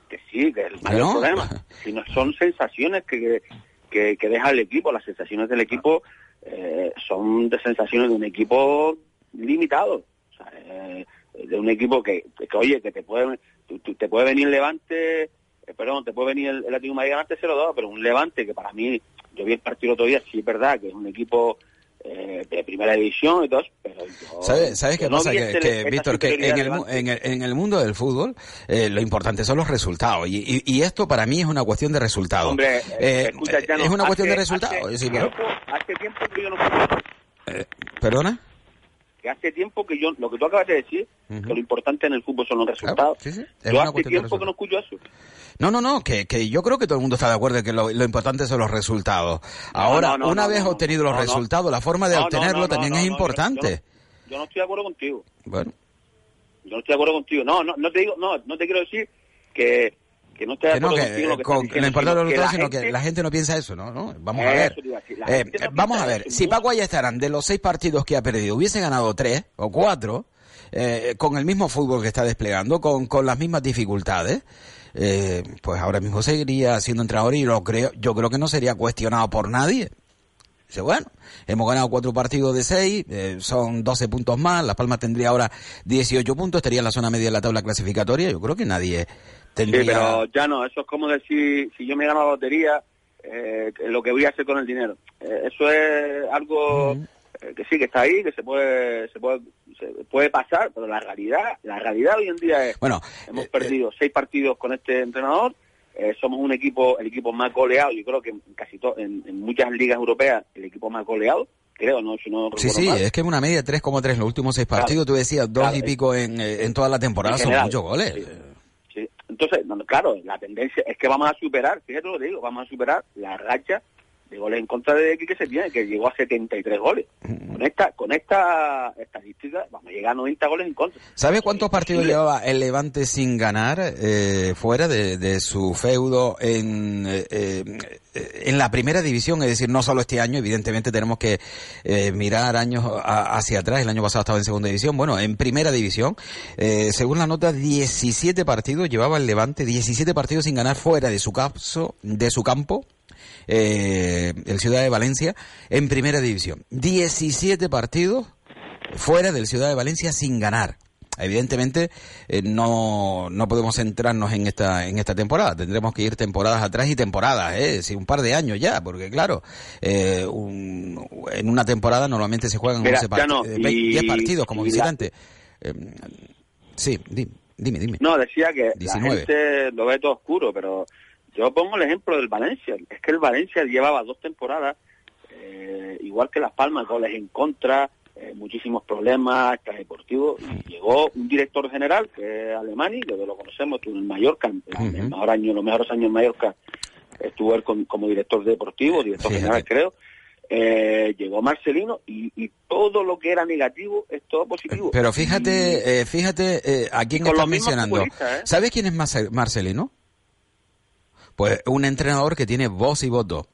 que sí que es el mayor ¿No? problema sino son sensaciones que, que, que deja el equipo las sensaciones del equipo eh, son de sensaciones de un equipo limitado o sea, eh, de un equipo que, que, oye que te puede te puede venir Levante eh, perdón te puede venir el, el Atlético Madrid ganarte 0-2 pero un Levante que para mí yo vi el partido otro día sí es verdad que es un equipo eh, de primera división y todo pero yo- ¿Sabes, ¿sabes qué no pasa? Que, que, Víctor, que en el, en, el, en el mundo del fútbol eh, lo importante son los resultados. Y, y, y esto para mí es una cuestión de resultados. Hombre, eh, Eh, escucha, ya no, es una cuestión de hace- resultados. hace bueno, tiempo- hace tiempo que yo no eh, ¿Perdona? Que hace tiempo que yo, lo que tú acabas de decir, que lo importante en el fútbol son los resultados. sí, sí, es Yo hace tiempo que no escucho eso. No, no, no, que, que yo creo que todo el mundo está de acuerdo en que lo, lo importante son los resultados. Ahora, no, no, una vez obtenidos los resultados, la forma de obtenerlo también es yo- importante. Yo no estoy de acuerdo contigo. Bueno, Yo no estoy de acuerdo contigo. No, no, no te digo, no, no te quiero decir que, que no estoy de que no, acuerdo que, que con, lo importante los sino que sino la que gente- la gente no piensa eso, ¿no? ¿no? Vamos a ver. Eh, no vamos a ver, si Paco Ayestarán de los seis partidos que ha perdido hubiese ganado tres o cuatro, eh, con el mismo fútbol que está desplegando, con, con las mismas dificultades, eh, pues ahora mismo seguiría siendo entrenador y lo creo, yo creo que no sería cuestionado por nadie. Dice, bueno, hemos ganado cuatro partidos de seis, eh, son 12 puntos más, Las Palmas tendría ahora 18 puntos, estaría en la zona media de la tabla clasificatoria, yo creo que nadie tendría... Sí, pero ya no, eso es como decir, si yo me gano la lotería, eh, lo que voy a hacer con el dinero. Eh, eso es algo eh, que sí, que está ahí, que se puede, se puede, se puede pasar, pero la realidad, la realidad hoy en día es, Bueno, hemos eh, perdido seis partidos con este entrenador, somos un equipo, el equipo más goleado, yo creo que en casi to- en, en muchas ligas europeas, el equipo más goleado, creo, no, si no Sí, sí, mal. es que una media de 3,3 en los últimos seis Claro. partidos. Tú decías dos Claro, y es- pico en, en toda la temporada, En son muchos goles. sí. Entonces, claro, la tendencia es que vamos a superar, fíjate lo que digo, vamos a superar la racha de goles en contra de Quique Setién, que llegó a 73 goles. Con esta con esta estadística vamos a llegar a 90 goles en contra. ¿Sabe cuántos partidos llevaba el Levante sin ganar eh, fuera de, de su feudo en, eh, eh, en la primera división? Es decir, no solo este año, evidentemente tenemos que eh, mirar años a- hacia atrás. El año pasado estaba en segunda división. Bueno, en primera división, eh, según la nota, 17 partidos llevaba el Levante, 17 partidos sin ganar fuera de su, capso, de su campo. Eh, el Ciudad de Valencia en primera división. 17 partidos fuera del Ciudad de Valencia sin ganar. Evidentemente eh, no, no podemos centrarnos en esta en esta temporada. Tendremos que ir temporadas atrás y temporadas, ¿eh? Sí, un par de años ya, porque claro, eh, un- en una temporada normalmente se juegan Mira, 11 ya no, part- eh, ve- y- 10 partidos como la- visitante. Eh, sí, di- dime, dime. No, decía que 19. la gente lo ve todo oscuro, pero yo pongo el ejemplo del Valencia. Es que el Valencia llevaba dos temporadas, eh, igual que Las Palmas, goles en contra, eh, muchísimos problemas extradeportivos. Y llegó un director general, que es Alemani, que lo conocemos, estuvo en Mallorca, en el mejor año, los mejores años en Mallorca, estuvo él con- como director deportivo, director general creo. Eh, llegó Marcelino y, y todo lo que era negativo es todo positivo. Pero fíjate, eh, fíjate eh, a quién estás mencionando. ¿Sabes quién es Marce- Marcelino? Pues un entrenador que tiene voz y voto.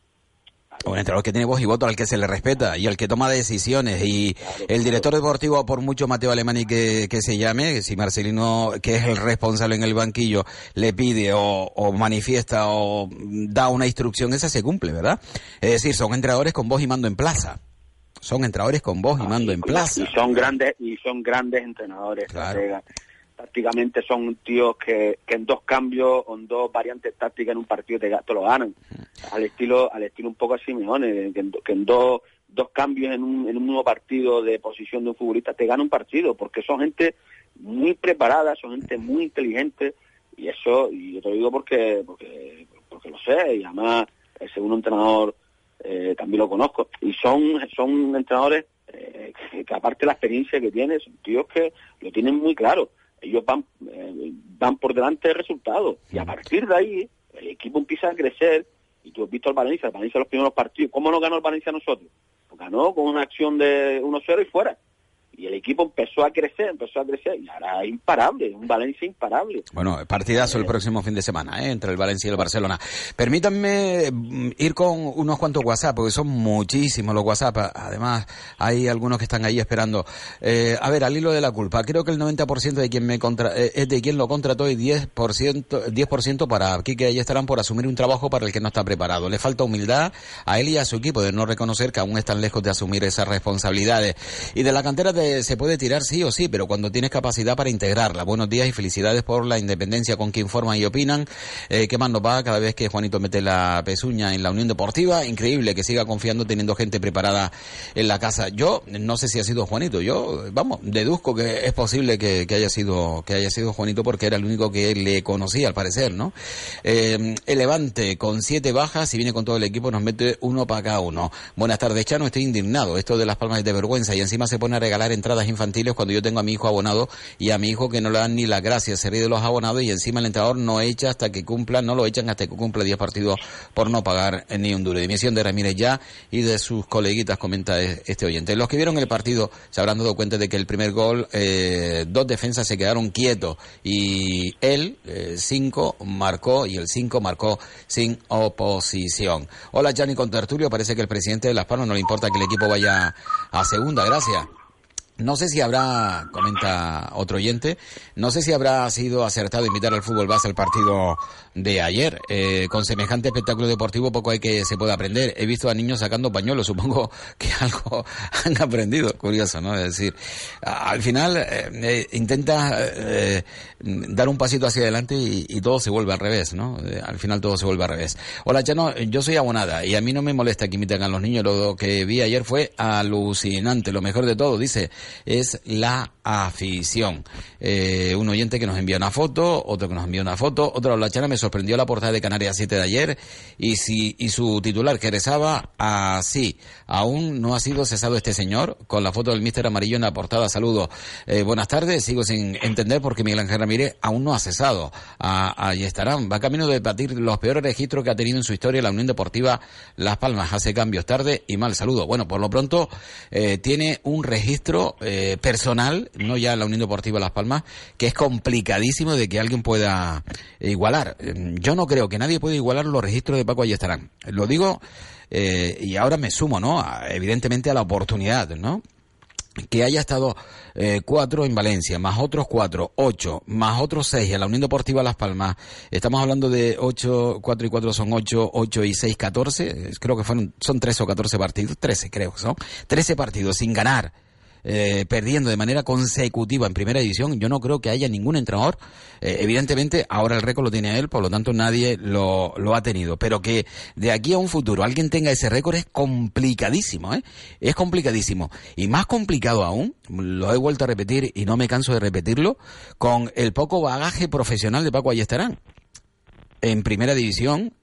Un entrenador que tiene voz y voto al que se le respeta y al que toma decisiones. Y el director deportivo, por mucho Mateo Alemani que, que se llame, si Marcelino, que es el responsable en el banquillo, le pide o, o manifiesta o da una instrucción, esa se cumple, ¿verdad? Es decir, son entrenadores con voz y mando en plaza. Son entrenadores con voz y mando en plaza. y son grandes y son grandes entrenadores estrategas. Tácticamente son tíos que, que en dos cambios o en dos variantes tácticas en un partido te, te lo ganan. Al estilo al estilo un poco a Simeone que en, dos dos cambios en un, en un mismo partido de posición de un futbolista te gana un partido porque son gente muy preparada son gente muy inteligente y eso y yo te lo digo porque porque porque lo sé y además el segundo entrenador eh, también lo conozco y son son entrenadores eh, que, aparte de la experiencia que tienen son tíos que lo tienen muy claro ellos van eh, van por delante del resultado. Y a partir de ahí el equipo empieza a crecer. Y tú has visto al Valencia el Valencia los primeros partidos. ¿cómo no ganó el Valencia a nosotros? Pues ganó con una acción de 1-0 y fuera y el equipo empezó a crecer, empezó a crecer y ahora imparable, un Valencia imparable. Bueno, partidazo el próximo fin de semana, ¿eh? entre el Valencia y el Barcelona. Permítanme mm, ir con unos cuantos WhatsApp, porque son muchísimos los WhatsApp. Además, hay algunos que están ahí esperando. Eh, a ver, al hilo de la culpa, creo que el 90% de quien me contra eh, es de quien lo contrató y 10%, 10% para Quique ahí estarán por asumir un trabajo para el que no está preparado. Le falta humildad a él y a su equipo de no reconocer que aún están lejos de asumir esas responsabilidades. Y de la cantera de- se puede tirar sí o sí, pero cuando tienes capacidad para integrarla. Buenos días y felicidades por la independencia con que informan y opinan. Eh, ¿Qué más nos va cada vez que Juanito mete la pezuña en la Unión Deportiva? Increíble que siga confiando teniendo gente preparada en la casa. Yo no sé si ha sido Juanito. Yo, vamos, deduzco que es posible que, haya sido que haya sido Juanito porque era el único que le conocía al parecer, ¿no? Eh, Levante con siete bajas y viene con todo el equipo nos mete uno para cada uno. Buenas tardes, Chano. Estoy indignado. Esto de las palmas es de vergüenza y encima se pone a regalar entradas infantiles cuando yo tengo a mi hijo abonado y a mi hijo que no le dan ni las gracias. Se ríe de los abonados y encima el entrenador no echa hasta que cumpla, no lo echan hasta que cumpla 10 partidos por no pagar ni un duro. Dimisión de Ramírez ya y de sus coleguitas, comenta e- este oyente. Los que vieron el partido se habrán dado cuenta de que el primer gol, eh, dos defensas se quedaron quietos y él, eh, cinco, marcó y el cinco marcó sin oposición. Hola, Gianni Contertulio. Parece que el presidente de Las Palmas no le importa que el equipo vaya a segunda. Gracias. No sé si habrá, comenta otro oyente, no sé si habrá sido acertado invitar al fútbol base al partido de ayer. Eh, con semejante espectáculo deportivo poco hay que se pueda aprender. He visto a niños sacando pañuelos, supongo que algo han aprendido. Curioso, ¿no? Es decir, al final eh, eh, intenta eh, dar un pasito hacia adelante y, y todo se vuelve al revés, ¿no? Eh, al final todo se vuelve al revés. Hola, Chano, yo soy abonada y a mí no me molesta que imiten a los niños. Lo que vi ayer fue alucinante. Lo mejor de todo, dice, es la afición. Eh, un oyente que nos envía una foto, otro que nos envía una foto, otro la chana me sorprendió la portada de Canarias 7 de ayer y si y su titular que rezaba así, aún no ha sido cesado este señor con la foto del mister amarillo en la portada. Saludos. Eh, buenas tardes, sigo sin entender por qué Miguel Ángel Ramírez aún no ha cesado. Ah, ahí estarán, va camino de batir los peores registros que ha tenido en su historia la Unión Deportiva Las Palmas. Hace cambios tarde y mal saludo. Bueno, por lo pronto eh, tiene un registro eh, personal, no ya la Unión Deportiva Las Palmas, que es complicadísimo de que alguien pueda igualar. Eh, Yo no creo que nadie pueda igualar los registros de Paco Ayestarán. Lo digo eh, y ahora me sumo, ¿no? A- evidentemente a la oportunidad, ¿no? que haya estado eh, cuatro en Valencia, más otros cuatro, ocho, más otros seis en la Unión Deportiva Las Palmas. Estamos hablando de ocho, cuatro y cuatro son ocho, ocho y seis, catorce. Eh, Creo que fueron, son tres o catorce partidos, trece creo que son. Trece partidos sin ganar. Eh, perdiendo de manera consecutiva en primera división, yo no creo que haya ningún entrenador. eh, evidentemente, ahora el récord lo tiene él, por lo tanto nadie lo, lo ha tenido. Pero que de aquí a un futuro alguien tenga ese récord es complicadísimo, ¿eh? Es complicadísimo. Y más complicado aún, lo he vuelto a repetir y no me canso de repetirlo, con el poco bagaje profesional de Paco Ayestarán en primera división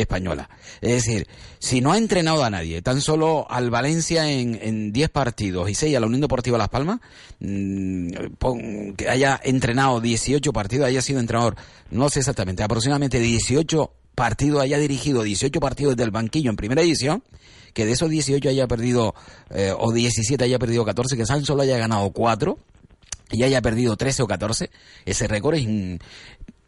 española. Es decir, si no ha entrenado a nadie, tan solo al Valencia en, en 10 partidos y 6 a la Unión Deportiva Las Palmas, mm, que haya entrenado 18 partidos, haya sido entrenador, no sé exactamente, aproximadamente 18 partidos, haya dirigido 18 partidos del banquillo en primera división, que de esos 18 haya perdido, eh, o 17 haya perdido 14, que San solo haya ganado 4, y haya perdido 13 o 14, ese récord es,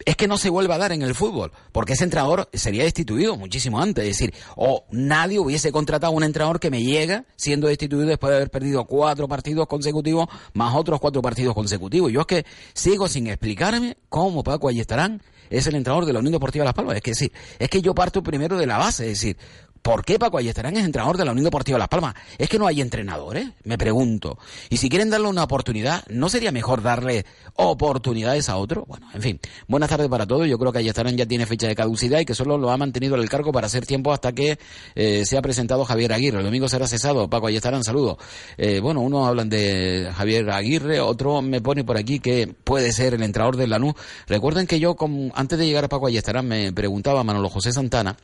es que no se vuelva a dar en el fútbol, porque ese entrenador sería destituido muchísimo antes. Es decir, o nadie hubiese contratado a un entrenador que me llega siendo destituido después de haber perdido cuatro partidos consecutivos más otros cuatro partidos consecutivos. Yo es que sigo sin explicarme cómo Paco Ayestarán es el entrenador de la Unión Deportiva Las Palmas. Es que sí, es que yo parto primero de la base, es decir, ¿Por qué Paco Ayestarán es entrenador de la Unión Deportiva Las Palmas? Es que no hay entrenadores, me pregunto. Y si quieren darle una oportunidad, ¿no sería mejor darle oportunidades a otro? Bueno, en fin, buenas tardes para todos. Yo creo que Ayestarán ya tiene fecha de caducidad y que solo lo ha mantenido en el cargo para hacer tiempo hasta que eh, se ha presentado Javier Aguirre. El domingo será cesado. Paco Ayestarán, saludo. Eh, bueno, unos hablan de Javier Aguirre, otro me pone por aquí que puede ser el entrenador del Lanús. Recuerden que yo, con- antes de llegar a Paco Ayestarán, me preguntaba Manolo José Santana,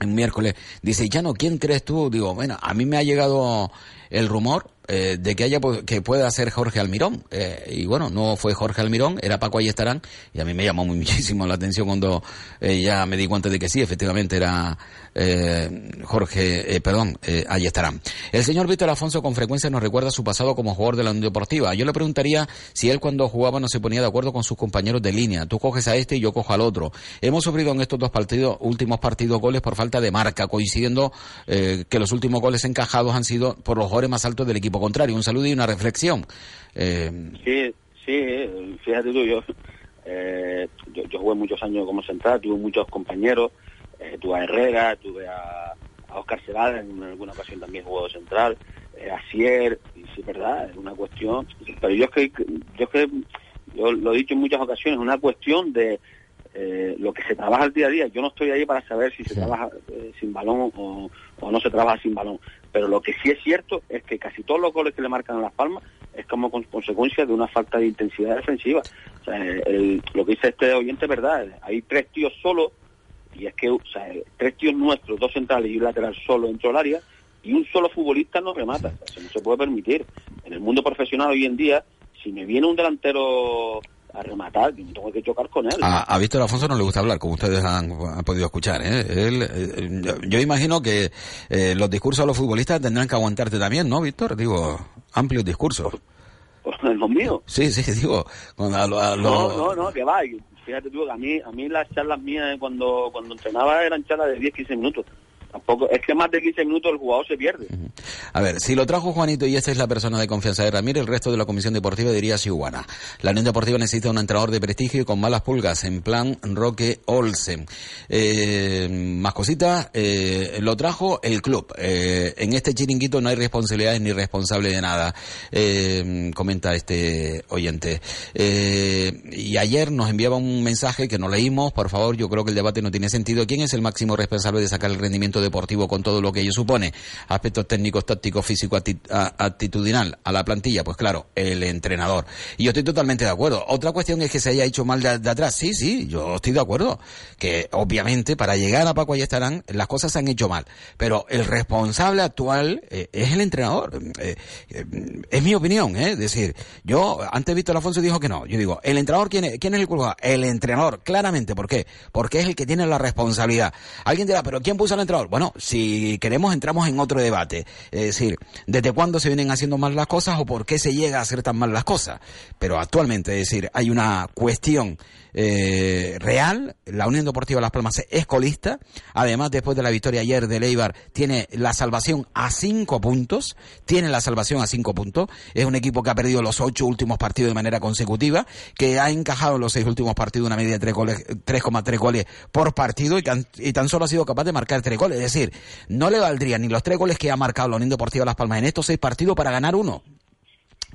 el miércoles, dice, Llano, ¿quién crees tú? Digo, bueno, a mí me ha llegado el rumor eh, de que haya que pueda ser Jorge Almirón. Eh, y bueno, no fue Jorge Almirón, era Paco Ayestarán, y a mí me llamó muchísimo la atención cuando eh, ya me di cuenta de que sí, efectivamente era eh, Jorge, perdón, Ayestarán. El señor Víctor Afonso con frecuencia nos recuerda su pasado como jugador de la Unión Deportiva. Yo le preguntaría si él cuando jugaba no se ponía de acuerdo con sus compañeros de línea. Tú coges a este y yo cojo al otro. Hemos sufrido en estos dos partidos, últimos partidos goles por falta de marca, coincidiendo que los últimos goles encajados han sido por los jugadores más altos del equipo contrario. Un saludo y una reflexión. Eh, Sí, sí, fíjate tú, yo, eh, yo, yo jugué muchos años como central, tuve muchos compañeros, eh, tuve a Herrera, tuve a, Oscar Celada, en alguna ocasión también jugó central, eh, a Sier, y sí, verdad, es una cuestión, pero yo es que, yo es que, yo lo he dicho en muchas ocasiones, es una cuestión de eh, lo que se trabaja el día a día. Yo no estoy ahí para saber si se trabaja eh, sin balón o, o no se trabaja sin balón, pero lo que sí es cierto es que casi todos los goles que le marcan a Las Palmas es como con- consecuencia de una falta de intensidad defensiva. O sea, el- lo que dice este oyente es verdad, hay tres tíos solos y es que o sea, tres tíos nuestros, dos centrales y un lateral solo dentro del área y un solo futbolista no remata. O sea, eso no se puede permitir. En el mundo profesional hoy en día, si me viene un delantero a rematar, yo tengo que chocar con él. A, a Víctor Afonso no le gusta hablar, como ustedes han, han podido escuchar. ¿eh? Él, eh, yo- yo imagino que eh, los discursos de los futbolistas tendrán que aguantarte también, ¿no, Víctor? Digo, amplios discursos. los míos. Sí, sí, digo, cuando a lo- a lo- No, no, no, que va. Fíjate tú, a mí, a mí las charlas mías cuando, cuando entrenaba eran charlas de 10, 15 minutos. Tampoco, es que más de 15 minutos el jugador se pierde. A ver, si lo trajo Juanito y esta es la persona de confianza de Ramírez, el resto de la comisión deportiva diría Sihuana. La Unión Deportiva necesita un entrenador de prestigio y con malas pulgas, en plan Roque Olsen. Eh, más cositas, eh, lo trajo el club. Eh, en este chiringuito no hay responsabilidades ni responsable de nada, eh, comenta este oyente. Eh, y ayer nos enviaba un mensaje que no leímos, por favor, yo creo que el debate no tiene sentido. ¿Quién es el máximo responsable de sacar el rendimiento deportivo con todo lo que ello supone, aspectos técnicos, tácticos, físico, actitudinal a la plantilla, pues claro, el entrenador. Y yo estoy totalmente de acuerdo. Otra cuestión es que se haya hecho mal de, atrás. Sí, sí, yo estoy de acuerdo. Que obviamente para llegar a Paco estarán las cosas se han hecho mal. Pero el responsable actual eh, es el entrenador. Eh, eh, es mi opinión. Es decir, yo, antes Víctor Alfonso dijo que no. Yo digo, el entrenador, ¿quién es, quién es el culpable? El entrenador, claramente. ¿Por qué? Porque es el que tiene la responsabilidad. Alguien dirá, pero ¿quién puso al entrenador? Bueno, si queremos entramos en otro debate. Es decir, ¿desde cuándo se vienen haciendo mal las cosas o por qué se llega a hacer tan mal las cosas? Pero actualmente, es decir, hay una cuestión eh, real. La Unión Deportiva Las Palmas es colista. Además, después de la victoria ayer de Leibar, tiene la salvación a cinco puntos. Tiene la salvación a cinco puntos. Es un equipo que ha perdido los ocho últimos partidos de manera consecutiva, que ha encajado en los seis últimos partidos una media de 3,3 goles por partido y, y tan solo ha sido capaz de marcar tres goles. Es decir, no le valdrían ni los tres goles que ha marcado la Unión Deportiva Las Palmas en estos seis partidos para ganar uno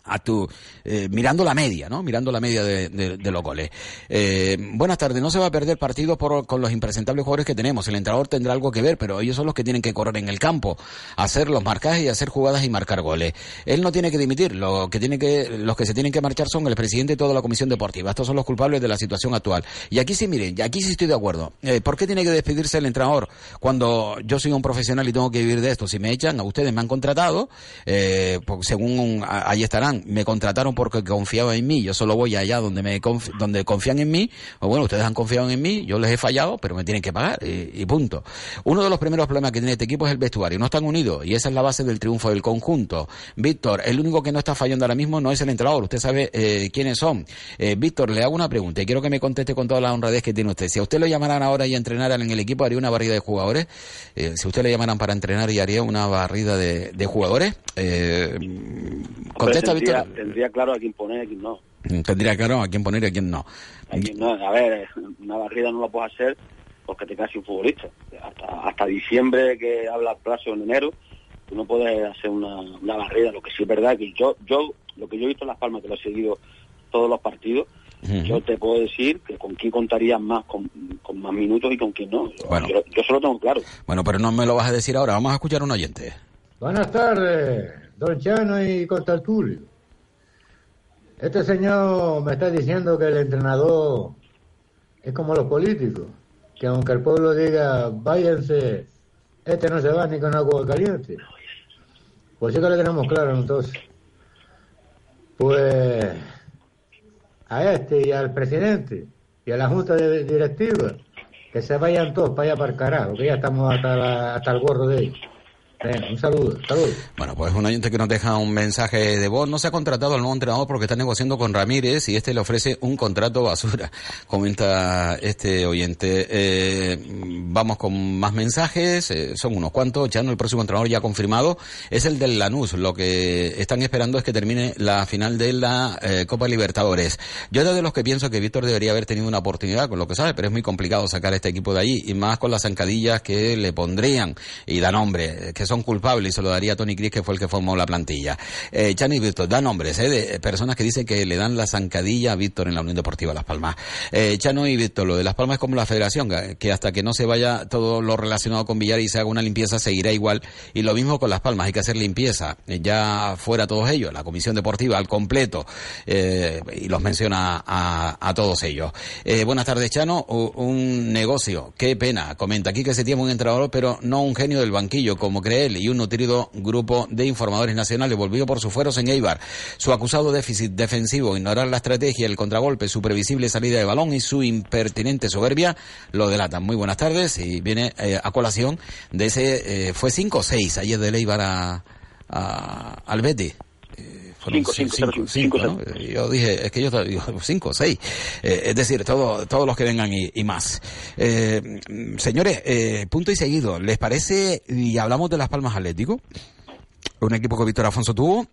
a tu eh, mirando la media, ¿no? Mirando la media de, los goles. Eh, buenas tardes. No se va a perder partido por, con los impresentables jugadores que tenemos. El entrenador tendrá algo que ver, pero ellos son los que tienen que correr en el campo, hacer los marcajes y hacer jugadas y marcar goles. Él no tiene que dimitir. Lo que tiene que, los que se tienen que marchar son el presidente y toda la comisión deportiva. Estos son los culpables de la situación actual. Y aquí sí, miren, y aquí sí estoy de acuerdo. Eh, ¿Por qué tiene que despedirse el entrenador cuando yo soy un profesional y tengo que vivir de esto? Si me echan, a ustedes me han contratado, eh, según ahí estarán me contrataron porque confiaban en mí, yo solo voy allá donde me donde confían en mí, o bueno, ustedes han confiado en mí, yo les he fallado, pero me tienen que pagar y, punto. Uno de los primeros problemas que tiene este equipo es el vestuario, no están unidos y esa es la base del triunfo del conjunto. Víctor, el único que no está fallando ahora mismo no es el entrenador, usted sabe eh, quiénes son. Eh, Víctor, le hago una pregunta y quiero que me conteste con toda la honradez que tiene usted. Si a usted lo llamaran ahora y entrenaran en el equipo, haría una barrida de jugadores. Eh, si usted le llamaran para entrenar y haría una barrida de, de jugadores, contesta tendría, Tendría claro a quién poner y a quién no. Tendría claro a quién poner y a quién no. A, ver, una barrida no la puedes hacer porque te quedas sin futbolista. Hasta, hasta diciembre que habla plazo en enero, tú no puedes hacer una, una barrida. Lo que sí es verdad que yo, yo, lo que yo he visto en Las Palmas, que lo he seguido todos los partidos, yo te puedo decir que con quién contarías más con, más minutos y con quién no. Bueno. Yo, yo solo tengo claro. Bueno, pero no me lo vas a decir ahora. Vamos a escuchar a un oyente. Buenas tardes, don Chano y Tulio. Este señor me está diciendo que el entrenador es como los políticos, que aunque el pueblo diga váyanse, este no se va ni con agua caliente. Pues sí que lo tenemos claro entonces. Pues a este y al presidente y a la junta de directiva que se vayan todos para allá para el carajo, que ya estamos hasta, hasta el gorro de ellos un saludo, Bueno, pues un oyente que nos deja un mensaje de voz. No se ha contratado al nuevo entrenador porque está negociando con Ramírez y este le ofrece un contrato basura, comenta este oyente. Eh, vamos con más mensajes, eh, son unos cuantos. Ya no, el próximo entrenador ya confirmado es el del Lanús. Lo que están esperando es que termine la final de la eh, Copa Libertadores. Yo era de los que pienso que Víctor debería haber tenido una oportunidad con lo que sabe, pero es muy complicado sacar este equipo de ahí y más con las zancadillas que le pondrían y da nombre, son culpables y se lo daría Tony Cris, que fue el que formó la plantilla. Eh, Chani Víctor, da nombres eh, de personas que dicen que le dan la zancadilla a Víctor en la Unión Deportiva Las Palmas. Eh, Chano y Víctor, lo de Las Palmas es como la federación, que hasta que no se vaya todo lo relacionado con Villar y se haga una limpieza, seguirá igual. Y lo mismo con Las Palmas, hay que hacer limpieza. Eh, ya fuera todos ellos, la Comisión Deportiva al completo, eh, y los menciona a, a todos ellos. Eh, buenas tardes, Chano. Un negocio, qué pena. Comenta aquí que se tiene un entrenador, pero no un genio del banquillo, como cree y un nutrido grupo de informadores nacionales volvió por sus fueros en Eibar. Su acusado déficit defensivo, ignorar la estrategia, el contragolpe, su previsible salida de balón y su impertinente soberbia lo delatan. Muy buenas tardes y viene eh, a colación de ese, eh, fue 5-6 ayer de Eibar a, al Betty. 5, 5, 5, Yo dije, es que yo digo 5, 6. Eh, es decir, todo, todos los que vengan y, y más. Eh, señores, eh, punto y seguido, ¿les parece? Y hablamos de Las Palmas Atlético. Un equipo que Víctor Afonso tuvo,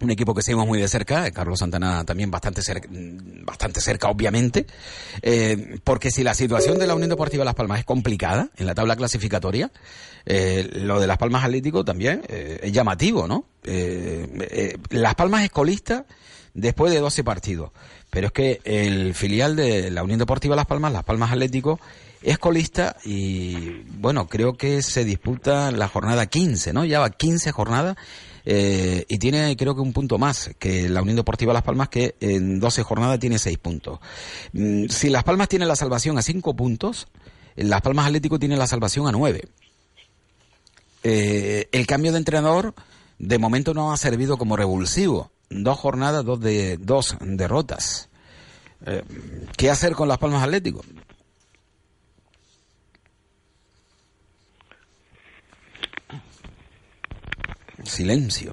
un equipo que seguimos muy de cerca, Carlos Santana también bastante cerca, bastante cerca obviamente, eh, porque si la situación de la Unión Deportiva Las Palmas es complicada en la tabla clasificatoria, eh, lo de Las Palmas Atlético también eh, es llamativo, ¿no? Las Palmas es colista después de 12 partidos, pero es que el filial de la Unión Deportiva Las Palmas, Las Palmas Atlético, es colista y, bueno, creo que se disputa la jornada 15, ¿no? Ya va 15 jornadas eh, y tiene creo que un punto más que la Unión Deportiva Las Palmas que en 12 jornadas tiene 6 puntos. Mm, si Las Palmas tiene la salvación a 5 puntos, Las Palmas Atlético tiene la salvación a 9. Eh, el cambio de entrenador de momento no ha servido como revulsivo. Dos jornadas, dos, de, dos derrotas. Eh, ¿Qué hacer con Las Palmas Atlético? Silencio.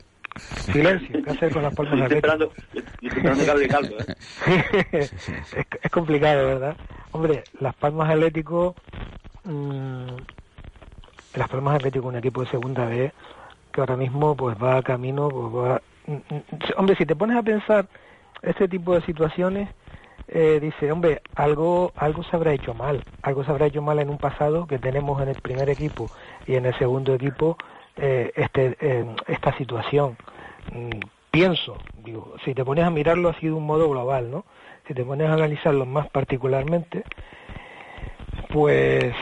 Silencio, ¿qué hacer con las palmas Estoy esperando, estoy esperando que hable Caldo, ¿eh? es, es complicado, ¿verdad? Hombre, Las Palmas Atlético, mm, Las Palmas Atlético, un equipo de segunda B que ahora mismo pues va a camino, pues va, mm, mm, hombre, si te pones a pensar este tipo de situaciones, eh, dice, hombre, algo, algo se habrá hecho mal, algo se habrá hecho mal en un pasado que tenemos en el primer equipo y en el segundo equipo eh, este, eh, esta situación. Mm, pienso, digo, si te pones a mirarlo así de un modo global, ¿no? Si te pones a analizarlo más particularmente, pues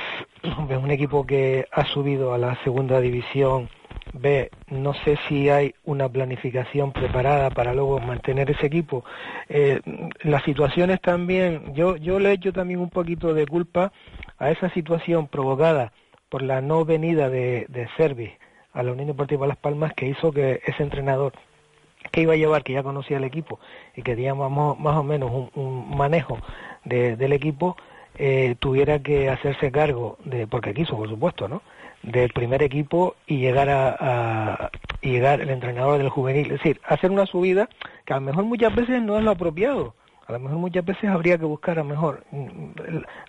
es un equipo que ha subido a la segunda división B, no sé si hay una planificación preparada para luego mantener ese equipo. Eh, las situaciones también, yo, yo le echo también un poquito de culpa a esa situación provocada por la no venida de, de a la Unión Deportiva Las Palmas que hizo que ese entrenador que iba a llevar, que ya conocía el equipo y que tenía más, o menos un, manejo de, del equipo, eh, tuviera que hacerse cargo de, porque quiso, por supuesto, ¿no? del primer equipo y llegar a, llegar el entrenador del juvenil, es decir, hacer una subida que a lo mejor muchas veces no es lo apropiado. A lo mejor muchas veces habría que buscar a mejor. Mm,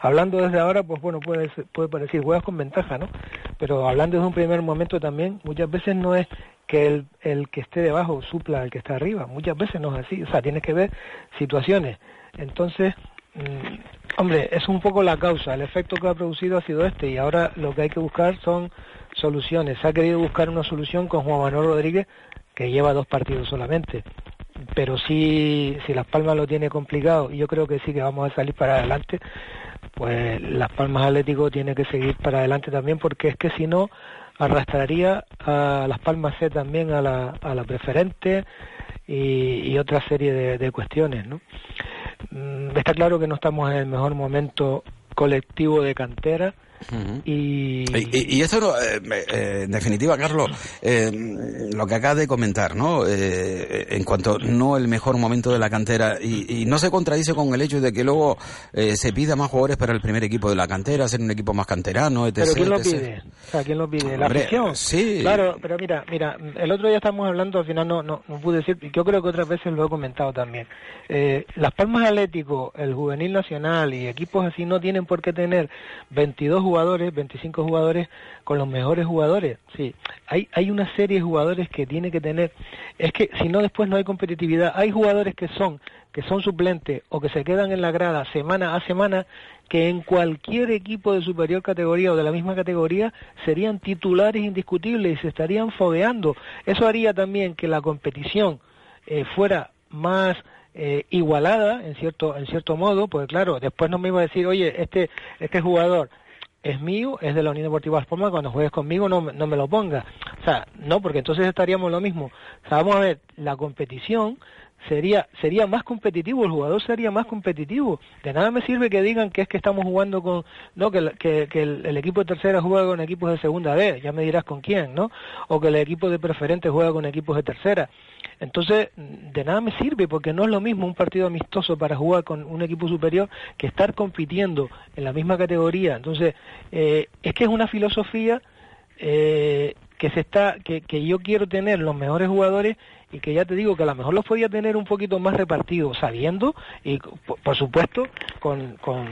Hablando desde ahora, pues bueno, puede, puede parecer juegas con ventaja, ¿no? Pero hablando desde un primer momento también, muchas veces no es que el, el que esté debajo supla al que está arriba. Muchas veces no es así. O sea, tienes que ver situaciones. Entonces, mm, hombre, es un poco la causa. El efecto que ha producido ha sido este y ahora lo que hay que buscar son soluciones. Se ha querido buscar una solución con Juan Manuel Rodríguez, que lleva dos partidos solamente. Pero sí, si Las Palmas lo tiene complicado, y yo creo que sí que vamos a salir para adelante, pues Las Palmas Atlético tiene que seguir para adelante también, porque es que si no, arrastraría a Las Palmas C también a la, a la preferente y, y otra serie de, de cuestiones, ¿no? Mm, Está claro que no estamos en el mejor momento colectivo de cantera y, Y, y- y eso, no, eh, eh, en definitiva, Carlos, eh, lo que acaba de comentar, ¿no? Eh, en cuanto no el mejor momento de la cantera, y, y no se contradice con el hecho de que luego eh, se pida más jugadores para el primer equipo de la cantera, ser un equipo más canterano, etc. ¿Pero quién lo etc. pide? O sea, ¿quién lo pide? ¿La Hombre, afición? sí. Claro, pero mira, mira, el otro día estamos hablando, al final no, no, no pude decir, y yo creo que otras veces lo he comentado también. Eh, Las Palmas Atlético, el Juvenil Nacional y equipos así no tienen por qué tener 22 jugadores, 25 jugadores con los mejores jugadores. Sí, hay, hay una serie de jugadores que tiene que tener, es que si no después no hay competitividad. Hay jugadores que son que son suplentes o que se quedan en la grada semana a semana que en cualquier equipo de superior categoría o de la misma categoría serían titulares indiscutibles y se estarían fogueando. Eso haría también que la competición eh, fuera más eh, igualada en cierto en cierto modo, porque claro, después no me iba a decir, oye, este este jugador es mío, es de la Unión Deportiva Las Palmas, cuando juegues conmigo no, no me lo pongas. O sea, no, porque entonces estaríamos lo mismo. O vamos a ver, la competición sería sería más competitivo, el jugador sería más competitivo. De nada me sirve que digan que es que estamos jugando con, no, que, que el, el equipo de tercera juega con equipos de segunda B, ya me dirás con quién, ¿no? O que el equipo de preferente juega con equipos de tercera. Entonces, de nada me sirve porque no es lo mismo un partido amistoso para jugar con un equipo superior que estar compitiendo en la misma categoría. Entonces, eh, es que es una filosofía eh, que se está que, que yo quiero tener los mejores jugadores y que ya te digo que a lo mejor los podía tener un poquito más repartidos sabiendo y por, supuesto con, con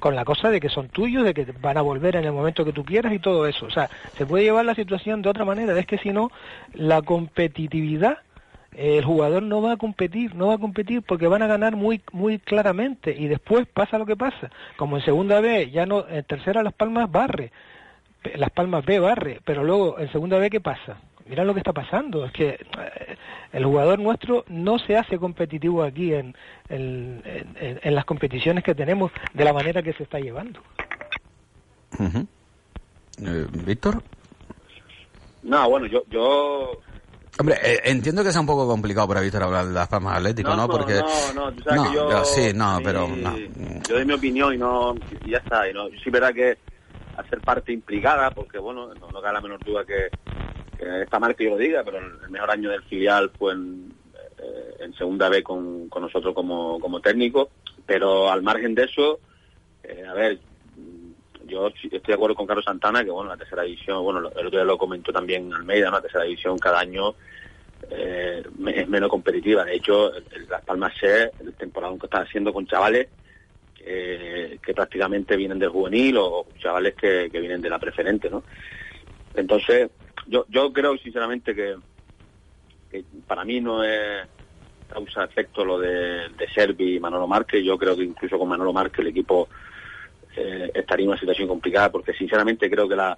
con la cosa de que son tuyos, de que van a volver en el momento que tú quieras y todo eso. O sea, se puede llevar la situación de otra manera. Es que si no, la competitividad, el jugador no va a competir, no va a competir porque van a ganar muy muy claramente y después pasa lo que pasa. Como en segunda vez, ya no, en tercera Las Palmas barre, las Palmas B barre, pero luego en segunda B, ¿qué pasa? Mira lo que está pasando, es que eh, el jugador nuestro no se hace competitivo aquí en, en, en- en las competiciones que tenemos de la manera que se está llevando. Eh, Víctor. No, bueno, yo, yo Hombre, eh, entiendo que sea un poco complicado para Víctor hablar de Las Palmas Atlético, ¿no? Porque no, no, tú sabes No, que yo, yo sí, no, mí- pero no. yo doy mi opinión y no y ya está. Y no, sí, verdad que hacer parte implicada, porque bueno, no, no cabe la menor duda que, que está mal que yo lo diga, pero el, mejor año del filial fue en, eh, en segunda B con, con nosotros como, como técnico, pero al margen de eso, eh, a ver, yo estoy de acuerdo con Carlos Santana que bueno la tercera división bueno el otro día lo comentó también Almeida ¿no? la tercera división cada año eh, es menos competitiva. De hecho Las Palmas C el temporada que está haciendo con chavales que prácticamente vienen del juvenil o chavales que, vienen de la preferente no entonces yo yo creo sinceramente que, para mí no es causa efecto lo de, de Servi y Manolo Márquez. Yo creo que incluso con Manolo Márquez el equipo eh, estaría en una situación complicada porque sinceramente creo que la,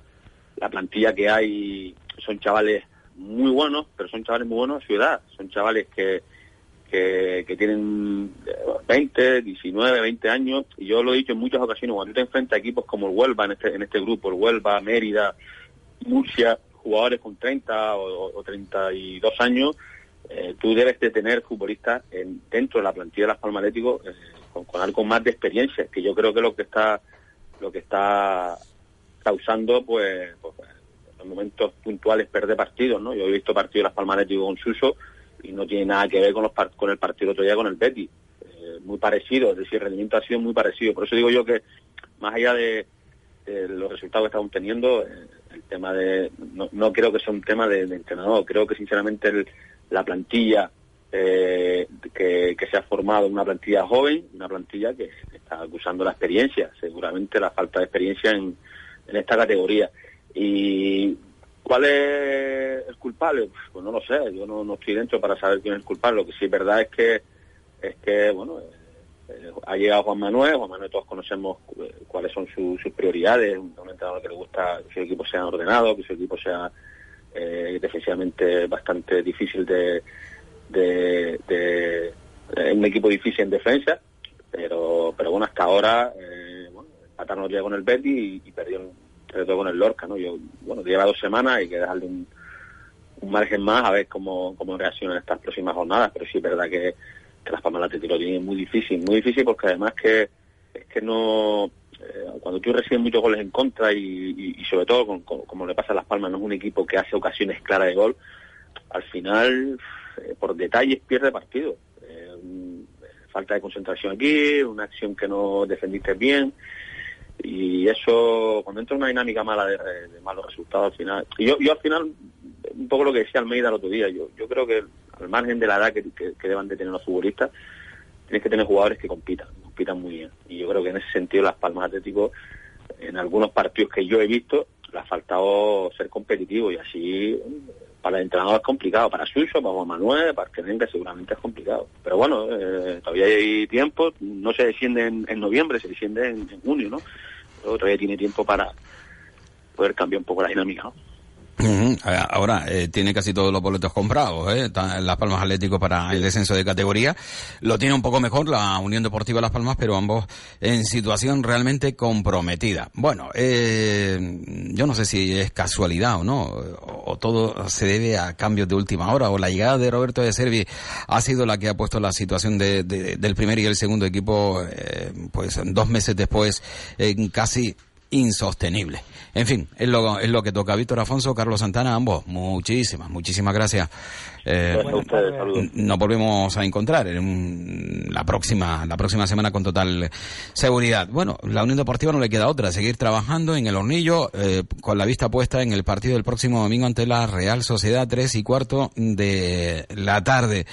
la plantilla que hay son chavales muy buenos, pero son chavales muy buenos a su son chavales que, que, tienen eh, 20, 19, 20 años. Y yo lo he dicho en muchas ocasiones, cuando te enfrentas a equipos como el Huelva en este, en este grupo, el Huelva, Mérida, Murcia, jugadores con 30 o, o 32 años, eh, tú debes de tener futbolistas en- dentro de la plantilla de Las Palmas Atlético eh, con, algo más de experiencia, que yo creo que lo que está lo que está causando pues, pues, en momentos puntuales perder partidos, ¿no? Yo he visto partidos de Las Palmas Atlético con Suso y no tiene nada que ver con los con el partido otro día con el Betis. Eh, muy parecido, es decir, el rendimiento ha sido muy parecido. Por eso digo yo que más allá de, de los resultados que estamos teniendo, eh, el tema de no, no creo que sea un tema de, de entrenador, creo que sinceramente la plantilla eh, que, se ha formado una plantilla joven, una plantilla que está acusando la experiencia, seguramente la falta de experiencia en, esta categoría. Y ¿cuál es el culpable? Pues no lo sé, yo no, estoy dentro para saber quién es el culpable. Lo que sí es verdad es que es que bueno eh, ha llegado Juan Manuel, Juan Manuel todos conocemos eh, cuáles son su- sus prioridades, un entrenador que le gusta que su equipo sea ordenado, que su equipo sea defensivamente bastante difícil de, de, de- eh, un equipo difícil en defensa, pero pero bueno hasta ahora eh, bueno, con el Betis y, y perdió sobre todo con el Lorca, ¿no? Yo bueno lleva dos semanas hay que dejarle un, un margen más a ver cómo, cómo reaccionan estas próximas jornadas, pero sí es verdad que, que las Palmas Atlético lo tienen muy difícil, muy difícil porque además que es que no eh, cuando tú recibes muchos goles en contra y, sobre todo como le pasa a Las Palmas, no es un equipo que hace ocasiones claras de gol, al final por detalles pierde partido. Eh, un- falta de concentración aquí, una acción que no defendiste bien y eso cuando entra en una dinámica mala de, malos resultados al final yo, yo al final un poco lo que decía Almeida el otro día yo, yo creo que al margen de la edad que, que, que deban de tener los futbolistas tienes que tener jugadores que compitan compitan muy bien y yo creo que en ese sentido las Palmas Atlético en algunos partidos que yo he visto le ha faltado ser competitivo y así para el entrenador es complicado, para Suso, para Juan Manuel, para que venga seguramente es complicado. Pero bueno, eh, todavía hay tiempo, no se desciende en, noviembre, se desciende en, en junio, ¿no? Pero todavía tiene tiempo para poder cambiar un poco la dinámica, ¿no? Ahora, eh, tiene casi todos los boletos comprados, ¿eh? Las Palmas Atlético para el descenso de categoría. Lo tiene un poco mejor la Unión Deportiva Las Palmas, pero ambos en situación realmente comprometida. Bueno, eh, yo no sé si es casualidad o no, o, o todo se debe a cambios de última hora, o la llegada de Roberto de Servi ha sido la que ha puesto la situación de- de- del primer y el segundo equipo, eh, pues dos meses después, en casi insostenible. En fin, es lo, es lo que toca. Víctor Afonso, Carlos Santana, ambos, muchísimas, muchísimas gracias. Eh, ustedes, nos volvemos a encontrar en un- la próxima la próxima semana con total seguridad. Bueno, la Unión Deportiva no le queda otra, seguir trabajando en el hornillo eh, con la vista puesta en el partido del próximo domingo ante la Real Sociedad, tres y cuarto de la tarde.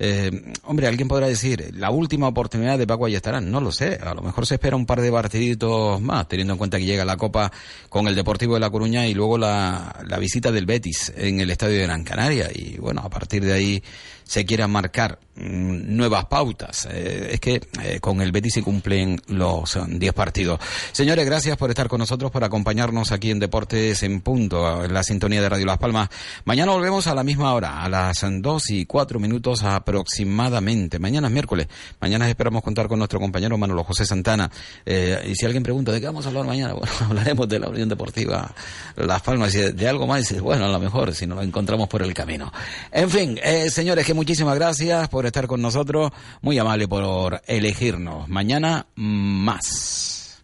Eh, hombre, alguien podrá decir, la última oportunidad de Paco Ayestarán, no lo sé, a lo mejor se espera un par de partiditos más, teniendo en cuenta que llega la Copa con el Deportivo de La Coruña y luego la, la visita del Betis en el Estadio de Gran Canaria y bueno, a partir de ahí se quieran marcar mm, nuevas pautas. Eh, es que eh, con el Betis se cumplen los eh, 10 partidos. Señores, gracias por estar con nosotros, por acompañarnos aquí en Deportes en Punto, en la sintonía de Radio Las Palmas. Mañana volvemos a la misma hora, a las 2 y 4 minutos aproximadamente. Mañana es miércoles. Mañana esperamos contar con nuestro compañero Manolo José Santana. Eh, y si alguien pregunta de qué vamos a hablar mañana, bueno, hablaremos de la Unión Deportiva Las Palmas y de, algo más. Bueno, a lo mejor si nos lo encontramos por el camino. En fin, eh, señores, que muchísimas gracias por estar con nosotros. Muy amable por elegirnos. Mañana más.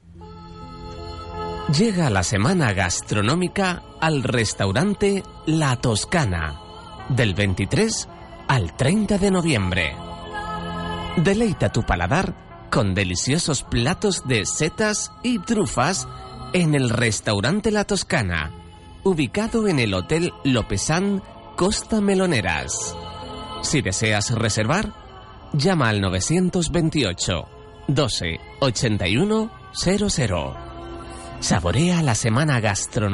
Llega la semana gastronómica al restaurante La Toscana, del 23 al 30 de noviembre. Deleita tu paladar con deliciosos platos de setas y trufas en el restaurante La Toscana, ubicado en el Hotel Lopezán Costa Meloneras. Si deseas reservar, llama al 928 12 81 00. Saborea la semana gastronómica